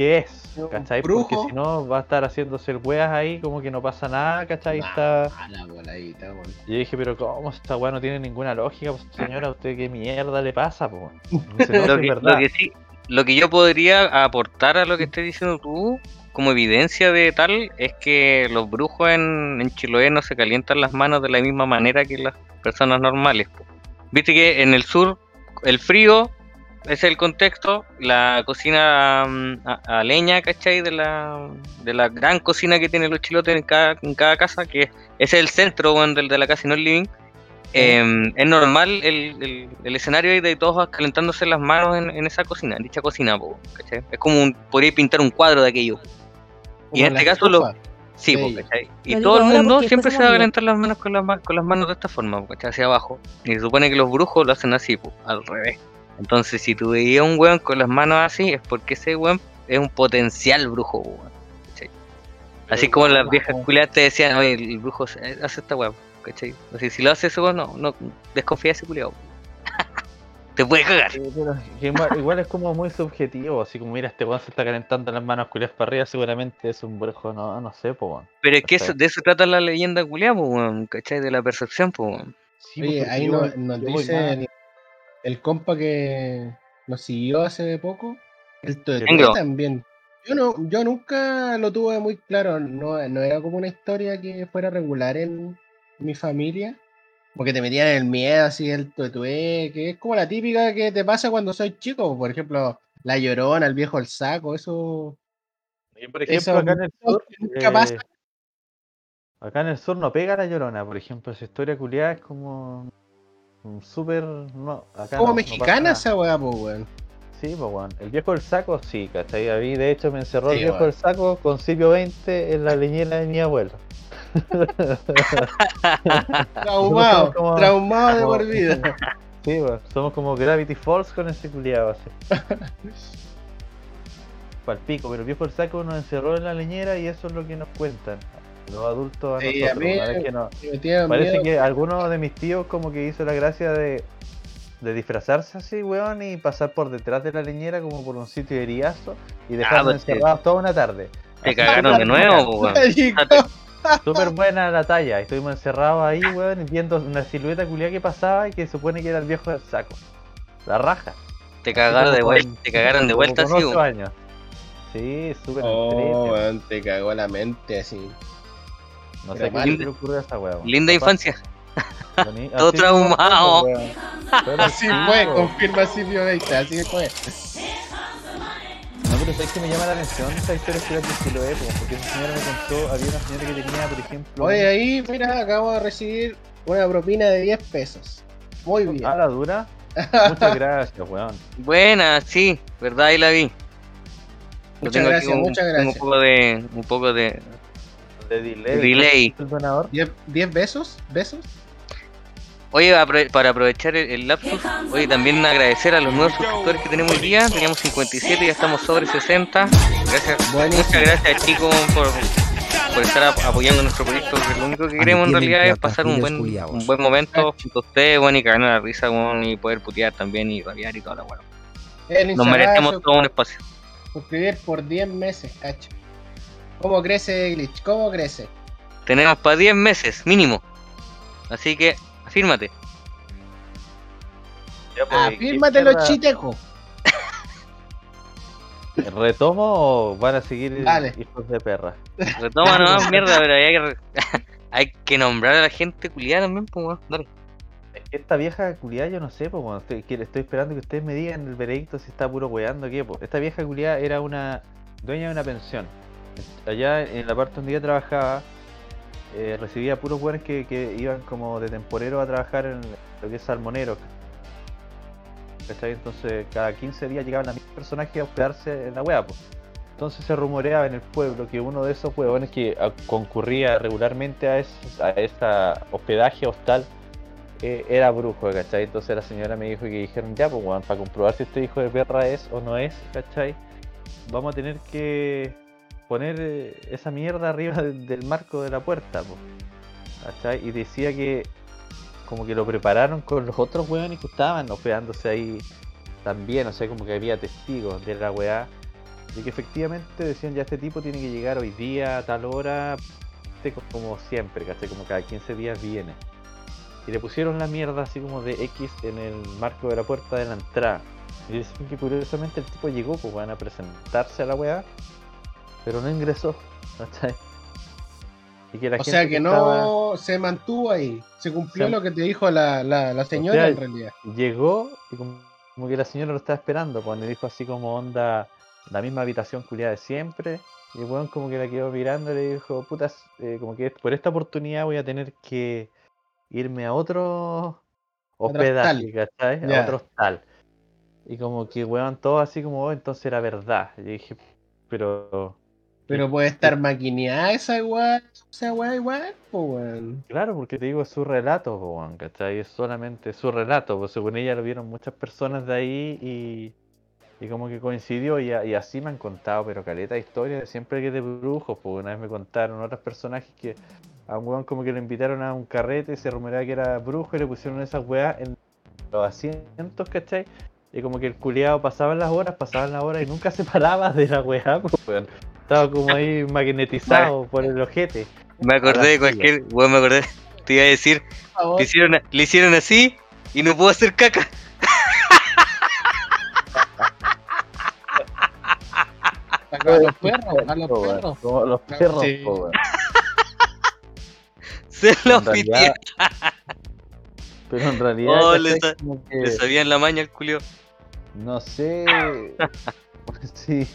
que es, ¿cachai? Porque si no va a estar haciéndose el weas ahí como que no pasa nada, ¿cachai? Está... Ah, la voladita. Yo dije, pero ¿cómo esta weá no tiene ninguna lógica? Pues, señora, ¿a usted qué mierda le pasa? Dice, no, Lo que, lo que sí, lo que yo podría aportar a lo que estés diciendo tú, como evidencia de tal, es que los brujos en, en Chiloé no se calientan las manos de la misma manera que las personas normales. Viste que en el sur el frío es el contexto, la cocina mm, a, a leña, ¿cachai? De la, de la gran cocina que tienen los chilotes en cada, en cada casa, que es el centro weón, del de la casa y no el living. Eh, es normal el, el, el escenario ahí de todos calentándose las manos en, en esa cocina, en dicha cocina, po. Es como un, podría pintar un cuadro de aquello. Y en este caso lo-. Sí, po, Sí. ¿cachai? Y Lo todo el mundo siempre se va a calentar las manos con las, con las manos de esta forma. Hacia abajo. Y se supone que los brujos lo hacen así, po, al revés. Entonces, si tú veías un weón con las manos así, es porque ese weón es un potencial brujo, po, weón, ¿cachai? Así como las viejas culiadas te decían, oye, el brujo hace esta weá, ¿cachai? Si lo hace weón, no, no, desconfía de ese culiado. te puede cagar. Igual, igual es como muy subjetivo, así como mira, este weón se está calentando las manos culiadas para arriba, seguramente es un brujo, no, no sé, po weón. Pero es que eso, de eso trata la leyenda culiada, po, weón, ¿cachai? De la percepción, po, weón. Sí, Oye, porque ahí yo nos dice el, el compa que nos siguió hace poco, el Toetué Tengo. también. Yo no, yo nunca lo tuve muy claro, no, no era como una historia que fuera regular en mi familia, porque te metían el miedo así el tuetué, que es como la típica que te pasa cuando soy chico, por ejemplo, la llorona, el viejo el saco, eso, y por eso ejemplo, acá en el sur, nunca eh, pasa. acá en el sur no pega la llorona, por ejemplo, esa historia culiada es como un súper, no, acá como no- mexicana esa weá, pues weón. Sí, pues weón. El viejo del saco, sí, ¿cachai? A mí, de hecho, me encerró el viejo del saco con Silvio 20 en la leñera de mi abuelo. Traumado, como- traumado de por vida. Sí, weón. Somos como Gravity Falls con ese culiado así. Palpico, pero el viejo del saco nos encerró en la leñera y eso es lo que nos cuentan. Los adultos a Sí, a nosotros. mí- que no- Parece miedo. que alguno de mis tíos como que hizo la gracia de, de disfrazarse así, weón, y pasar por detrás de la leñera como por un sitio de heriazo y dejarnos pues, sí. encerrados toda una tarde. Te cagaron de nuevo, weón. Súper buena la talla. Estuvimos encerrados ahí, weón, viendo una silueta culiada que pasaba y que supone que era el viejo del saco. La raja. Te cagaron de vuelta, te cagaron de vuelta así, años. Sí, súper Oh, weón, te cagó la mente así. No pero sé qué le ocurrió a esa weón. Linda infancia. Todo así fue, traumado. Así sí, fue, confirma Silvio Veita, así fue. No, pero sabes que me llama la atención esa historia que era de Chiloé, po, porque esa señora me contó, había una señora que tenía, por ejemplo, Oye, ahí, mira, acabo de recibir una propina de 10 pesos. Muy bien. ah, la dura. Muchas gracias, weón. Buena, sí, verdad, ahí la vi. Muchas tengo aquí gracias, un, muchas gracias. Un poco de, un poco de De delay. delay. ¿El donador? ¿10, 10 besos? ¿Besos? Oye, para aprovechar el, lapsus, oye, también agradecer a los nuevos suscriptores que tenemos hoy día. Teníamos 57 y ya estamos sobre 60. Gracias, Buenísimo. muchas gracias, chicos, por, por estar ap- apoyando nuestro proyecto. lo único que queremos en realidad es pasar un buen, un buen momento junto a ustedes, bueno, y cagarnos la risa, bueno, y poder putear también y rabiar y toda la weá. El Nos merecemos todo un espacio. suscribir por 10 meses, cacho. ¿Cómo crece Glitch? ¿Cómo crece? Tenemos para 10 meses, mínimo. Así que, afírmate. Ya, pues, ¿qué Afírmate los mierda? chitejos. ¿Retomo o van a seguir Dale. hijos de perra? Retoma nomás, mierda, pero hay que, hay que nombrar a la gente culiada también, pues. Dale. Esta vieja culiada, yo no sé, pues, estoy, esperando que ustedes me digan el veredicto si está puro weando o qué, pues. Esta vieja culiada era una dueña de una pensión. Allá en la parte donde ella trabajaba, eh, recibía puros weones que, iban como de temporero a trabajar en lo que es salmonero. ¿cachai? Entonces cada 15 días llegaban los mismos personajes a hospedarse en la wea, pues. Entonces se rumoreaba en el pueblo que uno de esos huevones que ah, concurría regularmente a, a esta hospedaje hostal eh, era brujo, ¿cachai? Entonces la señora me dijo que dijeron, ya, pues, weón, para comprobar si este hijo de perra es o no es, ¿cachai? Vamos a tener que poner eh, esa mierda arriba del, marco de la puerta. Y decía que como que lo prepararon con los otros weones que estaban hospedándose ahí también, o sea, como que había testigos de la weá. Y que efectivamente decían, ya este tipo tiene que llegar hoy día, a tal hora, este co- como siempre. Como cada 15 días viene. Y le pusieron la mierda así como de X en el marco de la puerta de la entrada. Y dicen que curiosamente el tipo llegó, pues van a presentarse a la weá, pero no ingresó, ¿cachai? Y que la O gente sea que no se mantuvo ahí. Se cumplió Se- lo que te dijo la, la, la señora sea, en realidad. llegó y como, como que la señora lo estaba esperando, pues le dijo así como onda, la misma habitación culiada de siempre. Y el weón como que la quedó mirando y le dijo, putas, eh, como que por esta oportunidad voy a tener que irme a otro hospedaje, ¿cachai? A otro hostal. Y como que weón todo así como, oh, entonces era verdad. Y dije, pero... Pero puede estar maquineada esa igual, esa weá igual, pues weón. Claro, porque te digo, es su relato, po, weón, ¿cachai? Es solamente su relato, pues según ella lo vieron muchas personas de ahí y, y como que coincidió y, así me han contado, pero caleta de siempre que de brujos, pues una vez me contaron otros personajes que a un weón como que lo invitaron a un carrete, se rumoreaba que era brujo y le pusieron esas weas en los asientos, ¿cachai? Y como que el culiado pasaban las horas, pasaban las horas y nunca se paraba de la weá, pues, weón. Estaba como ahí magnetizado por el ojete. Me acordé de cualquier. Weón, me acordé. Te iba a decir. Le hicieron, le hicieron así y no pudo hacer caca. a los perros, a los perros. Como los perros, Sí. po. Se lo En realidad- Pero en realidad, Oh, le sa- que, Le sabían la maña al culio. no sé si,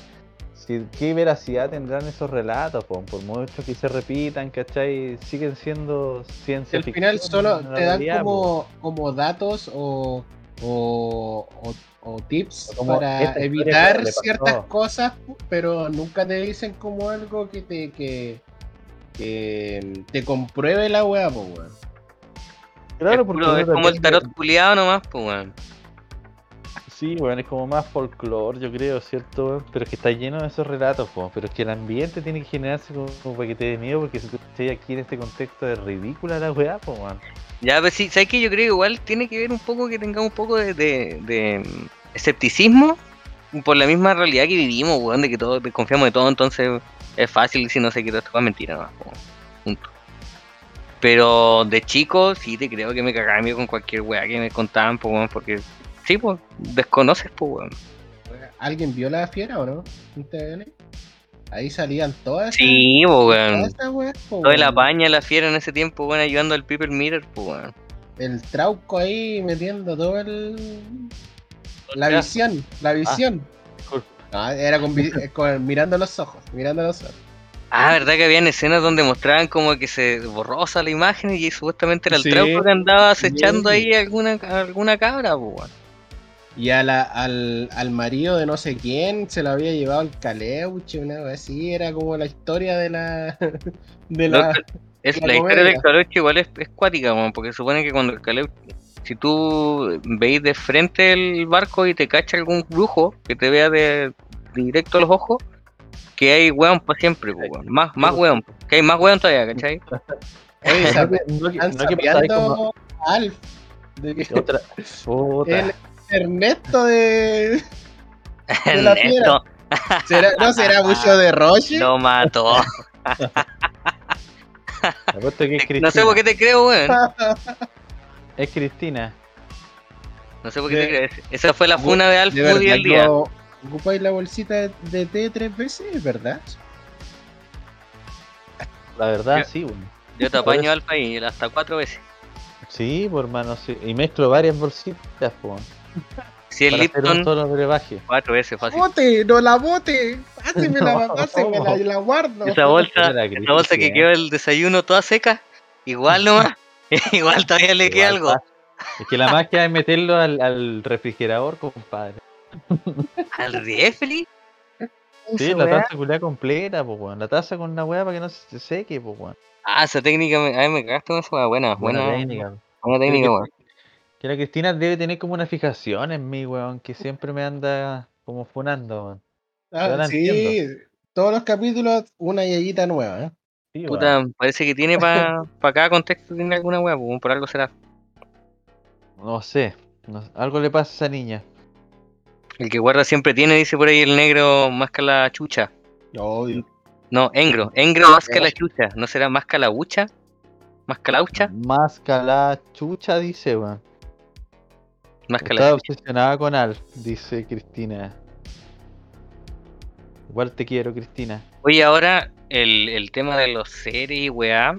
si qué veracidad tendrán esos relatos, po, por mucho que se repitan, ¿cachai? Siguen siendo ciencia Al final solo te dan realidad, como, como datos o, o, o- o tips Como para evitar ciertas cosas, pero nunca te dicen como algo que te que, que te compruebe la weá, pues weón. Claro, es, porque puro- es como el tarot culiado nomás, pues weón. Sí, bueno, es como más folclore, yo creo, ¿cierto? Pero es que está lleno de esos relatos, po. pero es que el ambiente tiene que generarse como, como para que te dé miedo, porque si tú estás aquí en este contexto de ridícula la weá, pues, weón. Ya, pues sí, ¿sabes qué? Yo creo que igual tiene que ver un poco que tengamos un poco de, de- de, escepticismo por la misma realidad que vivimos, weón, de que todos desconfiamos de todo, entonces es fácil si no sé qué todo esto es mentira, nomás, po, punto. Pero de chico sí te creo que me cagaba miedo con cualquier weá que me contaban, weón, porque sí, pues, desconoces, pues, weón. ¿Alguien vio la fiera o no? ¿En TVN? Ahí salían todas esas- Sí, pues, todas weón. esas weas, po, Toda la weón. paña, la fiera en ese tiempo, weón, ayudando al People Mirror, pues, weón. El trauco ahí metiendo todo el. La visión, la visión. disculpa. No, era con, eh, con- mirando los ojos, mirando los ojos. Ah, verdad que habían escenas donde mostraban como que se borrosa la imagen y supuestamente era el Sí. trauco que andaba acechando Sí. ahí alguna, alguna cabra, pues, weón. Y a la- al, al marido de no sé quién se lo había llevado el caleuche, una cosa así. Era como la historia de la. De la Es, la la historia del. Caleuche igual es, es cuática, weón, porque supone que cuando el Caleuche, si tú veis de frente el barco y te cacha algún brujo que te vea de directo a los ojos, que hay weón para siempre, weón. Más, más weón, que hay más weón todavía, ¿cachai? Oye, sape- no que- no que pasáis como sapeando a Alf. De que- otra. Puta. el Ernesto de. De la Ernesto ¿será- ¿No será mucho de Roche? lo mató. Que. No sé por qué te creo, weón. Es Cristina. No sé por qué De- te crees. Esa fue la funa de Alf De Moody el día. no ocupáis la bolsita de, de té tres veces, ¿verdad? La verdad, Yo- sí, weón. Yo te apaño Alfa y hasta cuatro veces. Sí, pues hermano, sí. Y mezclo varias bolsitas, pues. weón, Si el Lipton, cuatro veces fácil. ¡Bote! ¡No la bote! ¡Pásemela, No. pásemela! y la guardo! Esa bolsa, esa bolsa que quedó el desayuno toda seca, igual nomás. igual todavía le queda algo. Es que la magia es meterlo al, al refrigerador, compadre. ¿Al refri? Sí, la weá, taza culiada completa, pues weón. La taza con una weá para que no se seque, pues weón. Ah, esa técnica, me, a mí me cagaste con esa weá. Buena, buena, Buena buena, técnica. técnica, que- weón. Que la Cristina debe tener como una fijación en mí, weón, que siempre me anda como funando, weón. ah, sí, entiendo. todos los capítulos una yayita nueva, ¿eh? Sí, weón. Puta, parece que tiene para pa cada contexto, tiene alguna weá, pues, por algo será. No sé, no- algo le pasa a esa niña. El que guarda siempre tiene, dice por ahí el negro más que la chucha. Obvio. No, engro, engro más que la chucha. ¿No será más que la hucha? ¿Más que la hucha? Más que la chucha, dice, weón. Más que la Estaba obsesionada con Al, dice Cristina. Igual te quiero, Cristina. Oye, ahora el, el tema de los seres y weá.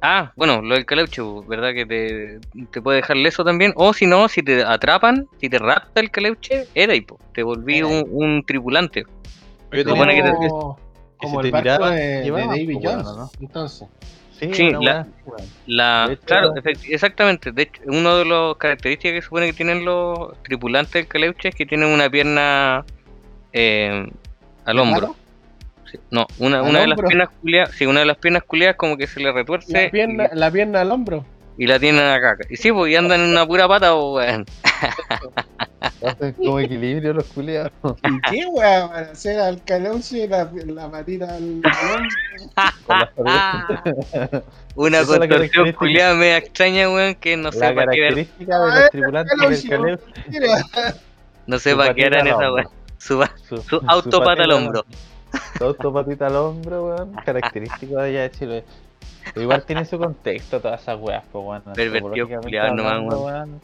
Ah, bueno, lo del caleuche, ¿verdad? Que te, te puede dejar leso también. O si no, si te atrapan, si te rapta el caleuche, era y po, te volví un, un tripulante. Yo bueno que te- Como, que como si el te barco miraban, de, de David pues, bueno, ¿no? entonces. Sí, Sí, una la-. La, hecho- claro, exactamente. De hecho, uno de los características que supone que tienen los tripulantes del caleuche es que tienen una pierna eh, al hombro. No, una, ¿Al una de las piernas culiadas, sí, una de las piernas culiadas como que se le retuerce La pierna, la pierna al hombro. y, la tienen acá. Y sí, pues y andan en una pura pata, pues, weón. Hacen como equilibrio los culiados. ¿Y qué, weá? Para hacer al caleuche la, la patita al, paredes. Una la contorsión culiada media extraña, weón, que no La sepa qué ver, característica de Ah, los tripulantes del no su sepa qué al esa weón. Su, Su, su autopata al hombro. Su autopatita al hombro, weón. Característico de allá de Chile. Igual tiene su contexto todas esas weas, pues weón. Pervertido nomás, hablando, weón.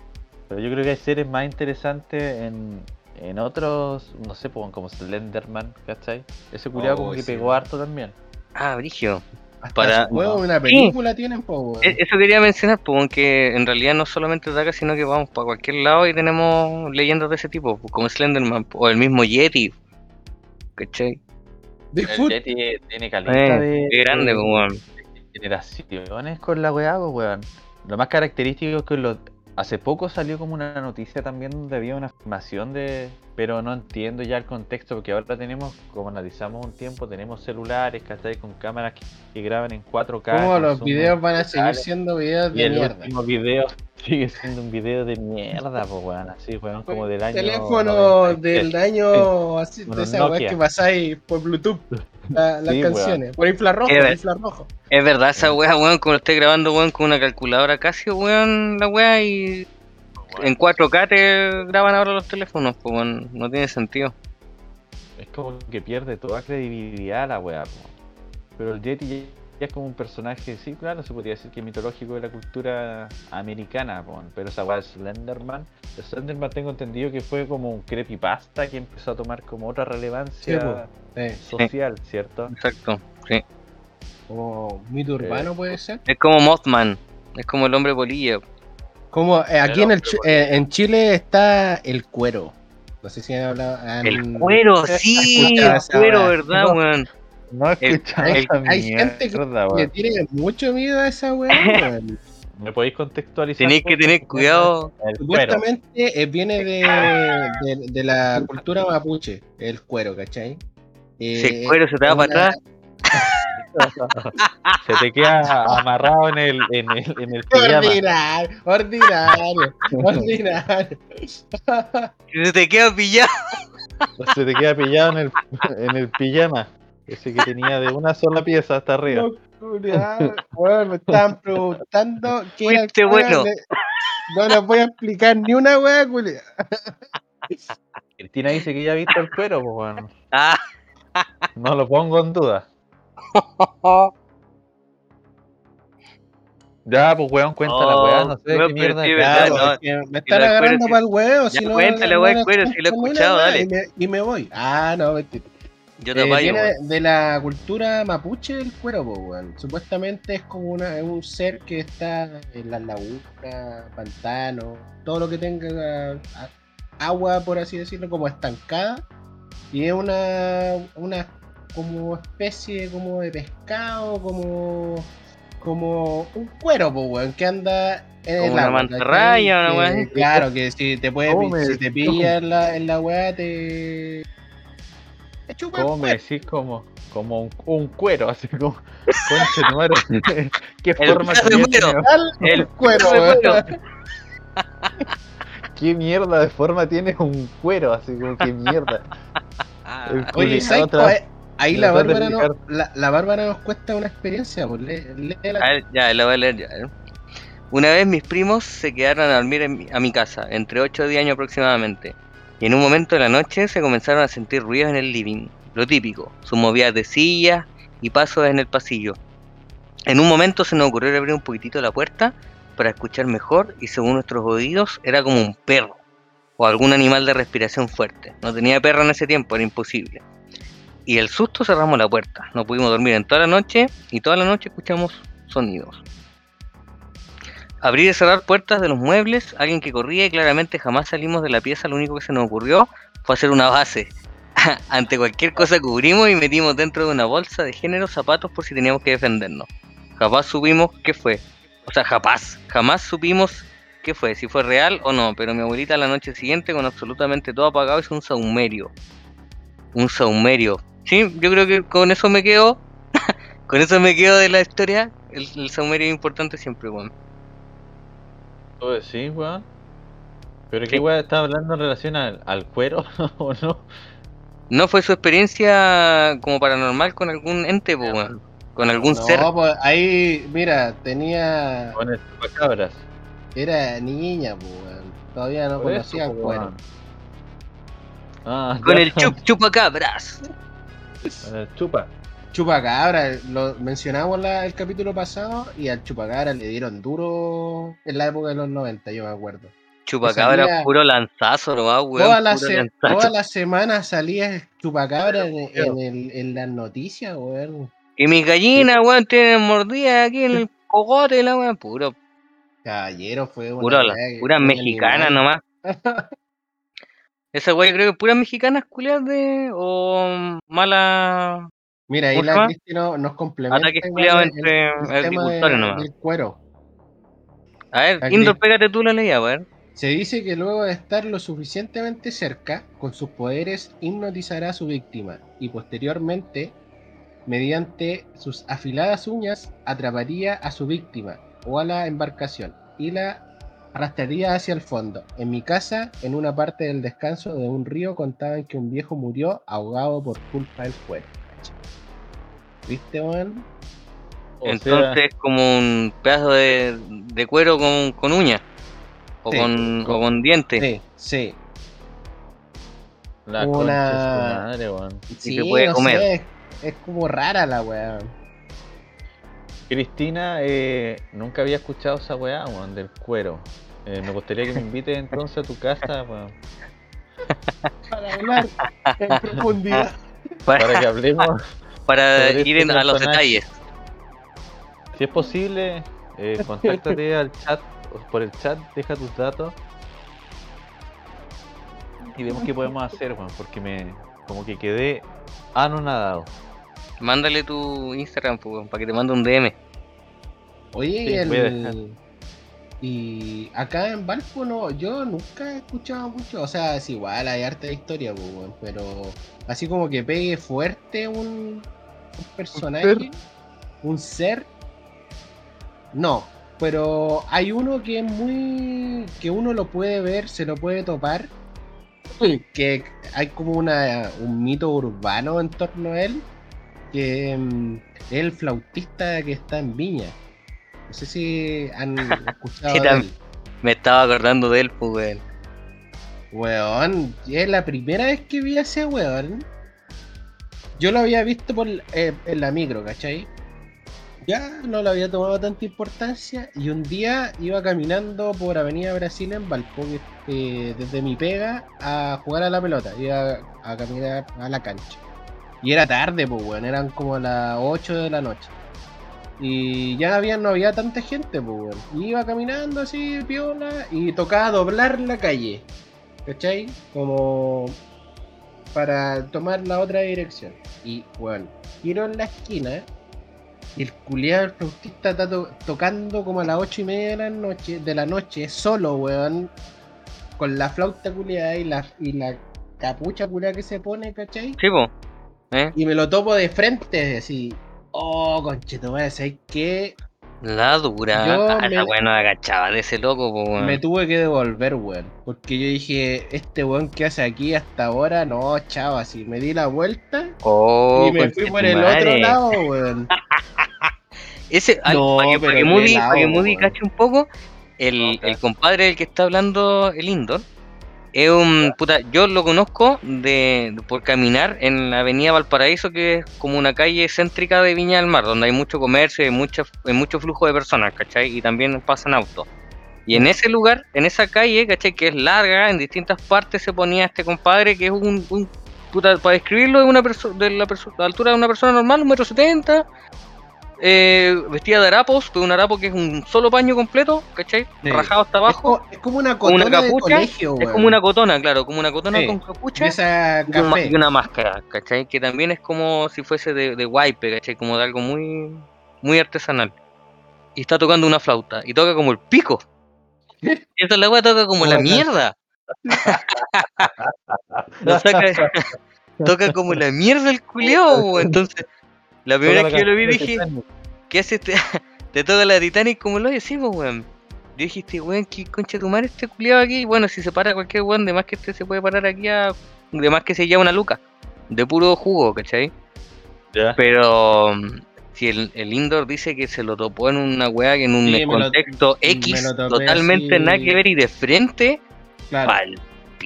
Pero yo creo que hay seres más interesantes en, en otros, no sé, pues, como Slenderman, ¿cachai? Ese culiado Oh, como que sí. pegó harto también. Ah, brigio. hasta Para- juego, una película tienen, po, weón. E- Eso quería mencionar, pues, aunque en realidad no solamente ataca, sino que vamos para cualquier lado y tenemos leyendas de ese tipo, como Slenderman o el mismo Yeti. ¿Cachai? El Yeti tiene Eh, caleta de, grande, de- generaciones con la weá, pues, weón. Lo más característico es que lo... hace poco salió como una noticia también donde había una afirmación de. Pero no entiendo ya el contexto, porque ahora tenemos, como analizamos un tiempo, tenemos celulares, ¿cachai? Con cámaras que, que graban en 4K. ¿Cómo los videos van a seguir siendo videos Y de el mierda? último video sigue siendo un video de mierda, pues, weón. Así, weón, como del año. Teléfono 93. del año así, de esa weá Nokia. que pasáis por Bluetooth. la- las Sí, weón. canciones. Por infrarrojo, por infrarrojo. Es verdad, esa weá, weón, como lo estoy grabando, weón, con una calculadora Casio, weón, la weá, y en 4K te graban ahora los teléfonos, pues, weón, no tiene sentido. Es como que pierde toda credibilidad la weá, po. Pero el Yeti ya, es como un personaje, sí, claro, se podría decir que mitológico de la cultura americana. Pero esa weá de Slenderman, de Slenderman tengo entendido que fue como un creepypasta que empezó a tomar como otra relevancia Sí, social, ¿cierto? Exacto, sí. como mito urbano puede ser. Es como Mothman, es como el hombre polilla. Como eh, aquí en, el, eh, en Chile está el cuero. No sé si han hablado. han- El cuero, eh, sí, el cuero. ¿verdad, weón? No he El- escuchado hay- gente que mierda, Le weón. tiene mucho miedo a esa weá. ¿Me podéis contextualizar? Tenéis que tener cuidado. Supuestamente eh, viene de, de, de la cultura mapuche, el cuero, ¿cachai? Eh, Si el cuero se te va una- para atrás, Se te queda amarrado en el, en el, en el pijama. Ordinario, ordinario, ordinario. se te queda pillado. Se te queda pillado en el, en el pijama. Ese que tenía de una sola pieza hasta arriba. Bueno, me estaban preguntando qué era el bueno. No les voy a explicar ni una wea, culia. Cristina dice que ya ha visto el cuero, pues bueno. Ah, No lo pongo en duda. Ya, pues weón, cuenta la Oh, weá, no sé weón, qué mierda. sí, es. verdad, Ya, no. porque me lo están agarrando para el huevo. Ya, Si no, cuéntale, weón, cuero, si lo he escuchado, dale. Y me, y me voy. Ah, no, mentira. Yo te Eh, viene weón. de, de la cultura mapuche del cuero, po, weón. Supuestamente es como una, es un ser que está en las lagunas, pantanos, todo lo que tenga a- agua, por así decirlo, como estancada. Y es una, una como especie como de pescado, como, como un cuero, pues, weón, que anda en Como el una agua, mantarraya, una así. Claro, que si te puede, ¿Cómo me si te pilla en la, en la weá, te. Te chupa el ¿Cómo me decís como, como un, un cuero? Así como, conche tu madre, ¿Qué El forma de tiene? cuero. El cuero. ¿Qué mierda de forma tiene un cuero? Así como, ¿qué mierda? Ah, El Oye. Ahí la Bárbara, no, la, la Bárbara nos cuesta una experiencia, pues lee, lee la- A ver, ya, lo voy a leer ya. ¿eh? Una vez mis primos se quedaron a dormir en mi- a mi casa, entre 8 y 10 años aproximadamente. En un momento de la noche se comenzaron a sentir ruidos en el living, lo típico, sus movidas de sillas y pasos en el pasillo. En un momento se nos ocurrió abrir un poquitito la puerta para escuchar mejor y según nuestros oídos era como un perro o algún animal de respiración fuerte. No tenía perro en ese tiempo, era imposible. Y el susto cerramos la puerta. No pudimos dormir en toda la noche y toda la noche escuchamos sonidos. Abrir y cerrar puertas de los muebles, alguien que corría y claramente jamás salimos de la pieza, lo único que se nos ocurrió fue hacer una base. Ante cualquier cosa cubrimos y metimos dentro de una bolsa de género zapatos por si teníamos que defendernos. Jamás supimos qué fue. O sea, jamás, jamás supimos qué fue, si fue real o no, pero mi abuelita la noche siguiente con absolutamente todo apagado hizo un saumerio. Un saumerio. Sí, yo creo que con eso me quedo. con eso me quedo de la historia. El, el saumerio es importante siempre, weón. ¿Tú decís, weón? ¿Pero qué weón está hablando en relación al, al cuero o no? ¿No fue su experiencia como paranormal con algún ente, po, weón? Con algún no, ser. pues ahí, mira, tenía. Con el chupacabras. Era niña, weón. Todavía no Por eso, conocía cuero. Ah, Con ya. el chup chupacabras. Con el chupa. Chupacabra, lo mencionamos la- el capítulo pasado y al Chupacabra le dieron duro en la época de los 90, yo me acuerdo. Chupacabras, salía- puro lanzazo, nomás, weón. Toda la, puro se- lanzazo. toda la semana salía Chupacabra en, en, el- en las noticias, weón. Y mis gallinas, weón, tienen mordidas aquí en el cogote, la weón. Puro, Caballero fue una puro, la- weá que- puras un mexicanas animal. nomás. Esa yo creo que puras mexicanas culiadas de. o malas. Mira, ahí ¿Cómo se la llama? Cristi no- nos complementa. El- entre el de- nomás. del cuero. A ver. Indor, pégate tú la ley, a ver. Se dice que luego de estar lo suficientemente cerca, con sus poderes hipnotizará a su víctima y posteriormente, mediante sus afiladas uñas, atraparía a su víctima o a la embarcación y la arrastraría hacia el fondo. En mi casa, en una parte del descanso de un río, contaban que un viejo murió ahogado por culpa del cuero. ¿Viste, weón? Sea, Entonces, como un pedazo de, de cuero con, con uña. O, Sí, con, o con- con diente. Sí, sí. la una- concha de su madre, weón. Sí, se puede no comer. sé, es, es como rara la weá. Cristina, eh, nunca había escuchado esa weá, weón, del cuero. Eh, me gustaría que me invites entonces a tu casa, weón, Para hablar en profundidad. Para que hablemos. para ir en- a los detalles. Si es posible, eh, contáctate al chat, o por el chat, deja tus datos. Y vemos qué podemos hacer, weón, porque me como que quedé anonadado. Mándale tu Instagram, pues, para que te mande un DM. Oye, Sí, el- y acá en Valpo no, yo nunca he escuchado mucho, o sea, es igual, hay arte de historia, pues, pero así como que pegue fuerte un, un personaje, un ser, no, pero hay uno que es muy, que uno lo puede ver, se lo puede topar, que hay como una, un mito urbano en torno a él, que mm, es el flautista que está en Viña. No sé si han escuchado Sí, de tam- él. Me estaba acordando de él, pues, weón. Weón, es la primera vez que vi a ese weón. Yo lo había visto por eh, en la micro, ¿cachai? Ya no le había tomado tanta importancia y un día iba caminando por Avenida Brasil en Valpo, que, eh, desde mi pega a jugar a la pelota, iba a caminar a la cancha. Y era tarde, pues weón, eran como las 8 de la noche. Y ya había, no había tanta gente, pues weón. Iba caminando así, piola, y tocaba doblar la calle. ¿Cachai? Como para tomar la otra dirección. Y bueno, giro en la esquina Y el culiado, el flautista, está to- tocando como a las ocho y media de la noche, de la noche solo, weón. Con la flauta culiada y la, y la capucha culiada que se pone, ¿cachai? Sí, po. ¿Eh? Y me lo topo de frente, así. Oh, conchetumare, ¿sabes qué? La dura. Yo Ah, me- esa weón no agachaba de ese loco, po, weón. Me tuve que devolver, weón. Porque yo dije, este weón que hace aquí hasta ahora, no, chavo, así. Me di la vuelta Oh, y me fui por el otro lado, weón. Ese, al- No, para que, pero para que Moody, helado, para que Moody weón. cache un poco, el, No, claro. el compadre del que está hablando el Indor, es un puta, yo lo conozco de, por caminar en la avenida Valparaíso, que es como una calle céntrica de Viña del Mar, donde hay mucho comercio y mucho, hay mucho flujo de personas, ¿cachai? Y también pasan autos. Y en ese lugar, en esa calle, ¿cachai? Que es larga, en distintas partes se ponía este compadre que es un, un- puta, para describirlo, es una persona de la, perso- la altura de una persona normal, un metro setenta, eh, vestida de harapos, pero un harapo que es un solo paño completo, ¿cachai? Sí. Rajado hasta Es, abajo. co- es como una Con una cotona de capucha, colegio, Es como una cotona, claro, como una cotona Sí. con capucha esa y una, y una máscara, ¿cachai? Que también es como si fuese de, de wipe, ¿cachai? Como de algo muy, muy artesanal. Y está tocando una flauta, y toca como el pico. Y esta la weá toca como la mierda. Lo saca- toca como la mierda el culiao, entonces. La primera vez que yo lo vi dije, ¿qué hace este? Te toca la Titanic como lo decimos, weón. Yo dije, este weón, ¿qué concha de tu madre este culiado aquí? Bueno, si se para cualquier weón, de más que este se puede parar aquí a. De más que se lleva una luca. De puro jugo, ¿cachai? Ya. Pero. Si el, el Indoor dice que se lo topó en una weá que en un Sí, me lo- contexto X lo topé totalmente nada que ver y de frente, Claro.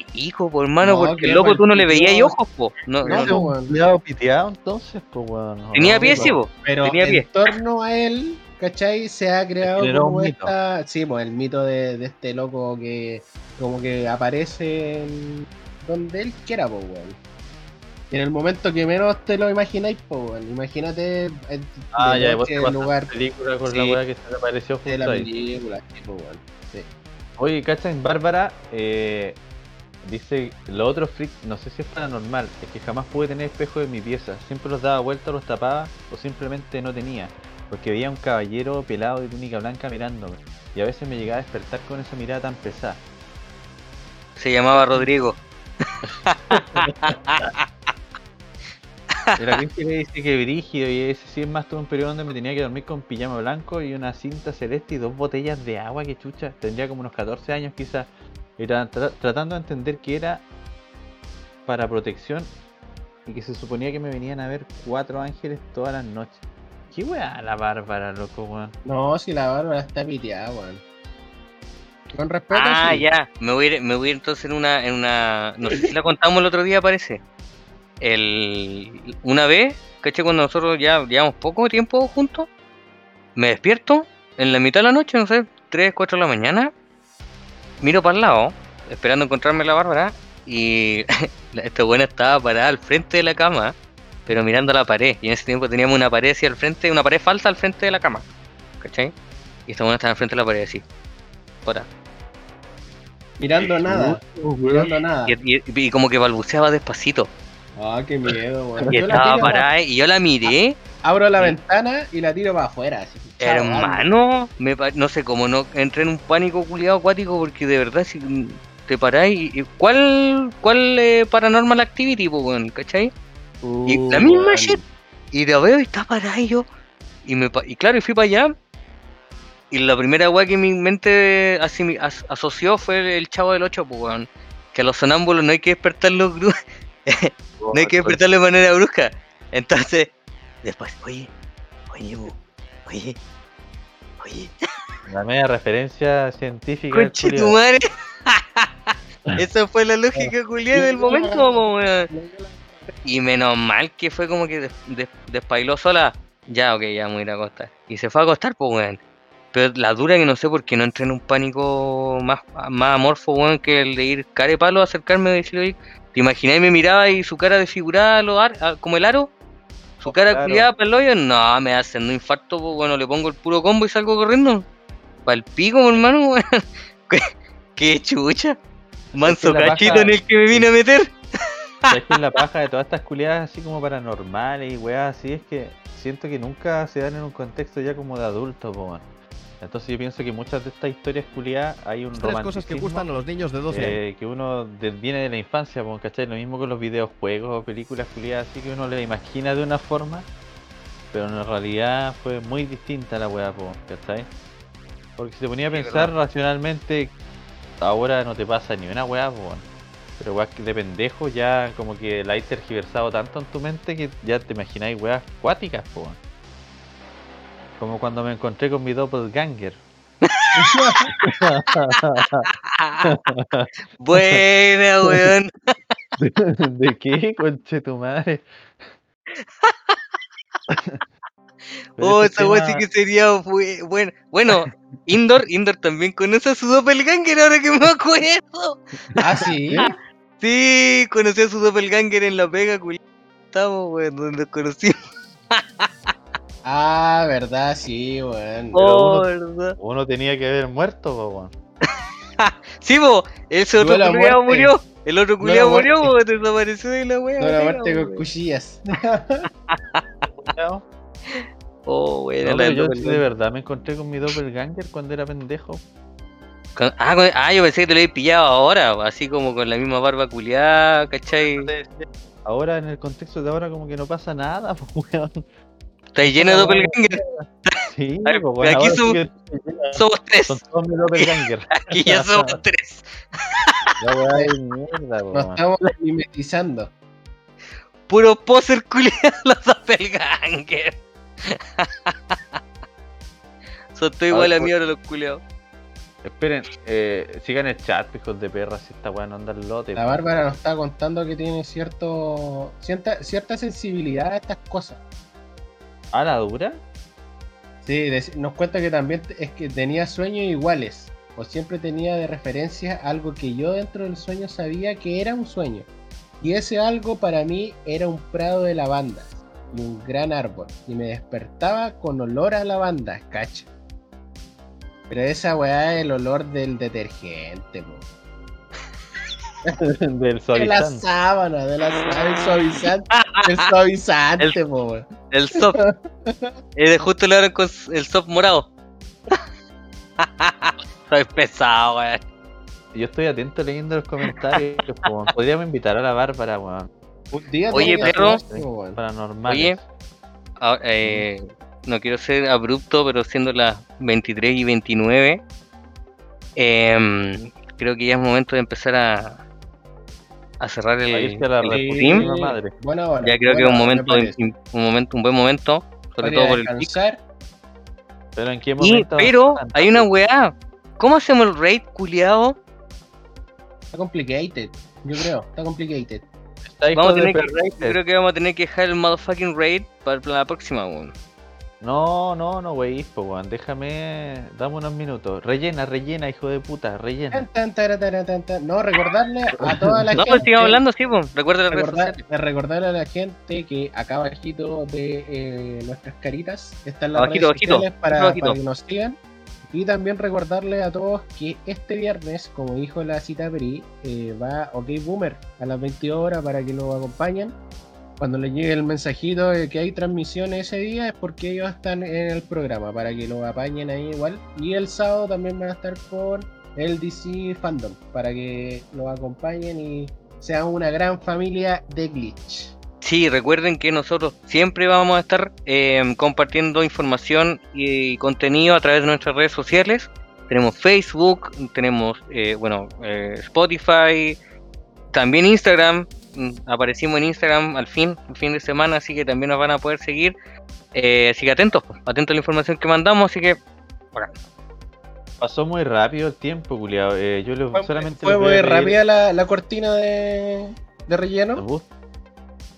Pico, por hermano, No, porque que loco tú no le veías ahí ojos, po. No, No, no, no. piteado entonces, pues weón. ¿o Tenía no? pie, sí, po. Pero Tenía en pie. torno a él, ¿cachai? Se ha creado como un mito. esta. Sí, pues el mito de, de este loco que como que aparece en donde él quiera, pues, weón. Y en el momento que menos te lo imagináis, pues, weón. Imagínate en Ah, de ya, vos te lugar película con Sí. la weá que se te apareció de justo la ahí. película, sí, weón. Sí. Oye, ¿cachan? Bárbara eh, dice, lo otro freak, no sé si es paranormal, es que jamás pude tener espejo en mi pieza. Siempre los daba vuelta, los tapaba o simplemente no tenía. Porque veía un caballero pelado de túnica blanca mirándome. Y a veces me llegaba a despertar con esa mirada tan pesada. Se llamaba Rodrigo. Y la Cristi le dice que brígido y ese sí es más tuve un periodo donde me tenía que dormir con pijama blanco y una cinta celeste y dos botellas de agua, que chucha. Tendría como unos 14 años quizás. Y tra- tra- tratando de entender que era para protección y que se suponía que me venían a ver cuatro ángeles todas las noches. ¿Qué weá la bárbara, loco, weón? No, si la barba está piteada, weón. Con respeto, Ah, sí. ya. Me voy, a ir, me voy a ir entonces en una, en una. No sé si la contamos el otro día, parece. El, una vez, ¿cachai? Cuando nosotros ya llevamos poco tiempo juntos, me despierto en la mitad de la noche, no sé, 3, 4 de la mañana. Miro para el lado, esperando encontrarme la Bárbara. Y la- esta buena estaba parada al frente de la cama, pero mirando a la pared. Y en ese tiempo teníamos una pared así al frente, una pared falsa al frente de la cama. ¿Cachai? Y esta buena estaba al frente de la pared así. Para. Mirando nada, mirando nada. Y, y- y como que balbuceaba despacito. Ah, qué miedo, weón. Y estaba parada y yo la miré. Abro la ventana y la tiro para afuera. así, Hermano, me pa- no sé cómo no entré en un pánico culiado acuático porque de verdad si te paráis. y- ¿Cuál, cuál eh, paranormal activity, po, weón? ¿Cachai? Y Uh, la misma shit. Y la veo y está parada y yo. Y, me, pa- y claro, y fui para allá. Y la primera weá que mi mente así, as- asoció fue el, el chavo del 8, pues weón. Que a los sonámbulos no hay que despertarlos gru- no hay que despertarlo de manera brusca. Entonces, después, oye, oye, oye, oye, La media referencia científica. conche tu madre. Esa fue la lógica culiada del momento, weón. Y menos mal que fue como que des- des- despailó sola. Ya, ok, ya me voy a ir a acostar. Y se fue a acostar, pues, weón. Pero la dura que no sé por qué no entré en un pánico más, más amorfo, weón, que el de ir care palo a acercarme y decirle, oye, ¿te imagináis y me miraba y su cara desfigurada, lo ar- como el aro? Su cara Claro. culiada para el hoyo, no, me hacen un infarto, pues, bueno, le pongo el puro combo y salgo corriendo. Para el pico, hermano, weón. ¿Qué, qué chucha. Manso la cachito paja- en el que me vine a meter. ¿Sabes que la paja de todas estas culiadas así como paranormales y weas así es que siento que nunca se dan en un contexto ya como de adulto, po. Entonces yo pienso que muchas de estas historias culiadas hay un Tres cosas que gustan a los niños de 12 años. eh, que uno de- viene de la infancia, po, ¿cachai? Lo mismo con los videojuegos o películas culiadas así que uno le imagina de una forma, pero en realidad fue muy distinta la wea, po, ¿cachai? Porque si te ponía a Sí, pensar racionalmente, ahora no te pasa ni una wea, po, weón. pero weas que de pendejo ya como que la hay tergiversado tanto en tu mente que ya te imagináis weas cuáticas, po. Weón. Como cuando me encontré con mi doppelganger. Buena, weón. ¿De qué, conche tu madre? Oh, esa weá sí que sería bu- bueno. Bueno, Indoor, Indoor también conoce a su doppelganger ahora que me acuerdo. Ah, sí. Sí, conocí a su doppelganger en la pega, culiao. Estamos, weón, donde nos conocimos. Ah, verdad, sí, weón. Oh, uno- verdad. Uno tenía que haber muerto, po, weón. Sí, po, ese otro muerte. murió. El otro culiao murió, muerte. desapareció de la wea. No la muerte con weón. cuchillas. Oh, weón, No, yo de verdad me encontré con mi doppelganger cuando era pendejo. Con- Ah, con- ah, yo pensé que te lo habías pillado ahora, así como con la misma barba culiada, ¿cachai? Ahora en el contexto de ahora como que no pasa nada, pues weón. Está lleno de Ah, doppelganger. Sí, ver, pues, weón, aquí sí somos- que- Somos tres. son todos mis doppelganger. Aquí ya somos tres. La weá de mierda, po, Nos estamos mimetizando. Puro poser culiado los doppelganger. Son todos igual a por- mí ahora los culiados. Esperen, eh, sigan el chat, hijos de perra, si esta weá no anda al lote. La. Bárbara nos está contando que tiene cierto cierta, cierta sensibilidad a estas cosas. ¿Ah, la dura? Sí, nos cuenta que también es que tenía sueños iguales. O siempre tenía de referencia algo que yo dentro del sueño sabía que era un sueño. Y ese algo para mí era un prado de lavanda y un gran árbol. Y me despertaba con olor a lavanda, cacha. Pero esa weá es el olor del detergente, po. Del De la suavizante. sábana, de la sábana, el suavizante, el suavizante, po, weón. El soft. Eh, de justo le abren con el soft morado. Soy pesado, weón. Yo estoy atento leyendo los comentarios. po. Podríamos invitar a la Bárbara, weón. Un día Oye, perro. po. Paranormales. Oye. Eh, no quiero ser abrupto, pero siendo las 23 y 29, em, creo que ya es momento de empezar a, a cerrar el, el stream. Buena hora. Ya creo que es un momento, un momento, un buen momento, sobre todo por el pic. Pero en qué Y, momento. pero hay una weá. ¿Cómo hacemos el raid, culiado? Está complicated, yo creo. Está complicated. Está Vamos a tener que, perra. creo que vamos a tener que dejar el motherfucking raid para la próxima, weón. No, no, no, wey, po, weón. Déjame. Dame unos minutos. Rellena, rellena, hijo de puta. Rellena. Tan, tan, tan. No, recordarle a toda la No, gente. pues sigamos hablando, sí, pues. Recuerda recordar- recordarle a la gente que acá abajito de eh, nuestras caritas están las Abajito, redes abajito, sociales para, abajito. para que nos sigan. Y también recordarle a todos que este viernes, como dijo la cita Peri, eh, va OK Boomer a las 22 horas para que lo acompañen. Cuando les llegue el mensajito de que hay transmisión ese día es porque ellos están en el programa, para que lo apañen ahí igual. Y el sábado también van a estar con el DC Fandom, para que lo acompañen y sean una gran familia de Glitch. Sí, recuerden que nosotros siempre vamos a estar eh, compartiendo información y contenido a través de nuestras redes sociales. Tenemos Facebook, tenemos eh, bueno eh, Spotify, también Instagram. Mm, Aparecimos en Instagram al fin, el fin de semana, así que también nos van a poder seguir. Eh, así que atentos, atentos a la información que mandamos, así que Pasó muy rápido el tiempo, culiao. Eh, yo le- Fue, solamente fue muy rápida la, la cortina de, de ¿El relleno.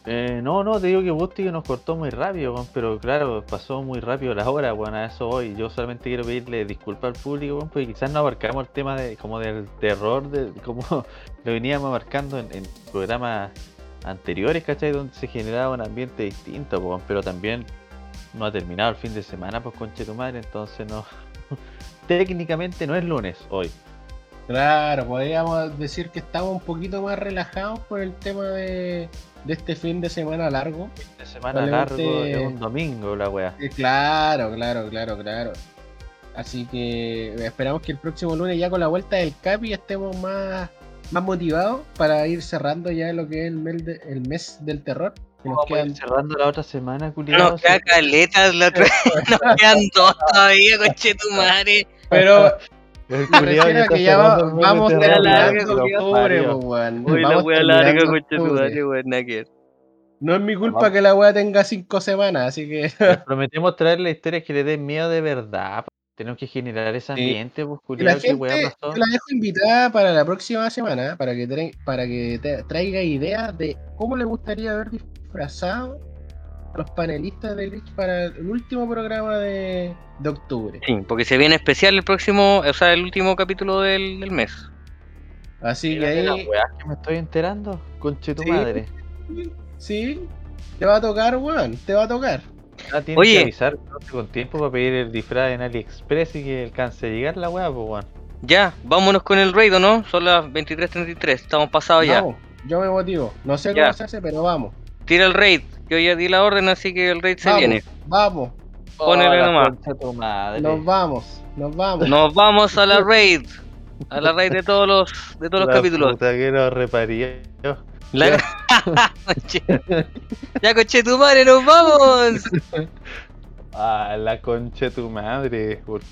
Eh, no, no, te digo que Busti nos cortó muy rápido, weón, pero claro, pasó muy rápido las horas, bueno, a eso voy. Yo solamente quiero pedirle disculpas al público, weón, porque quizás no abarcamos el tema de como del terror, de como lo veníamos abarcando en, programas anteriores, ¿cachai? Donde se generaba un ambiente distinto, weón, pero también no ha terminado el fin de semana, pues conche tu madre, entonces no. Técnicamente no es lunes hoy. Claro, podríamos decir que estamos un poquito más relajados por el tema de, de este fin de semana largo. De semana largo es un domingo la wea. Eh, Claro, claro, claro, claro. Así que esperamos que el próximo lunes ya con la vuelta del Capi estemos más, más motivados para ir cerrando ya lo que es el mes, de- el mes del terror. Que nos quedan- cerrando la otra semana, culiado. Nos queda caletas la otra Nos quedan dos todavía, conche tu madre. Pero El a que ya va- vamos de terror, larga, octubre, parió. po, weón. Uy, la wea larga, conche tu madre, weón. No es mi culpa Vamos. que la weá tenga cinco semanas, así que Les prometemos traerle historias que le den miedo de verdad. po. Tenemos que generar ese Sí. ambiente, pues, Y la gente, pasó. yo la dejo invitada para la próxima semana, para que, tra- para que te- traiga ideas de cómo le gustaría ver disfrazado a los panelistas de Glitch para el último programa de, de octubre. Sí, porque se viene especial el próximo, o sea, el último capítulo del, del mes. Así que ahí, que me estoy enterando, conche tu Sí. madre. sí, te va a tocar, weón, te va a tocar. Ah, tienes Oye. que avisar con tiempo para pedir el disfraz en AliExpress y que alcance a llegar la wea, pues, weón. Ya, vámonos con el raid, ¿o no? Son las 23.33, estamos pasados ya. Vamos, yo me motivo. No sé Ya. cómo se hace, pero vamos. Tira el raid, yo ya di la orden, así que el raid se vamos, viene. Vamos, Ponele Oh, la nomás. nos vamos, nos vamos. Nos vamos a la raid. A la raid de todos los, de todos los La capítulos. puta que nos reparía. La- Conche- ya, coche tu madre, nos vamos. Ah, la concha de tu madre. por-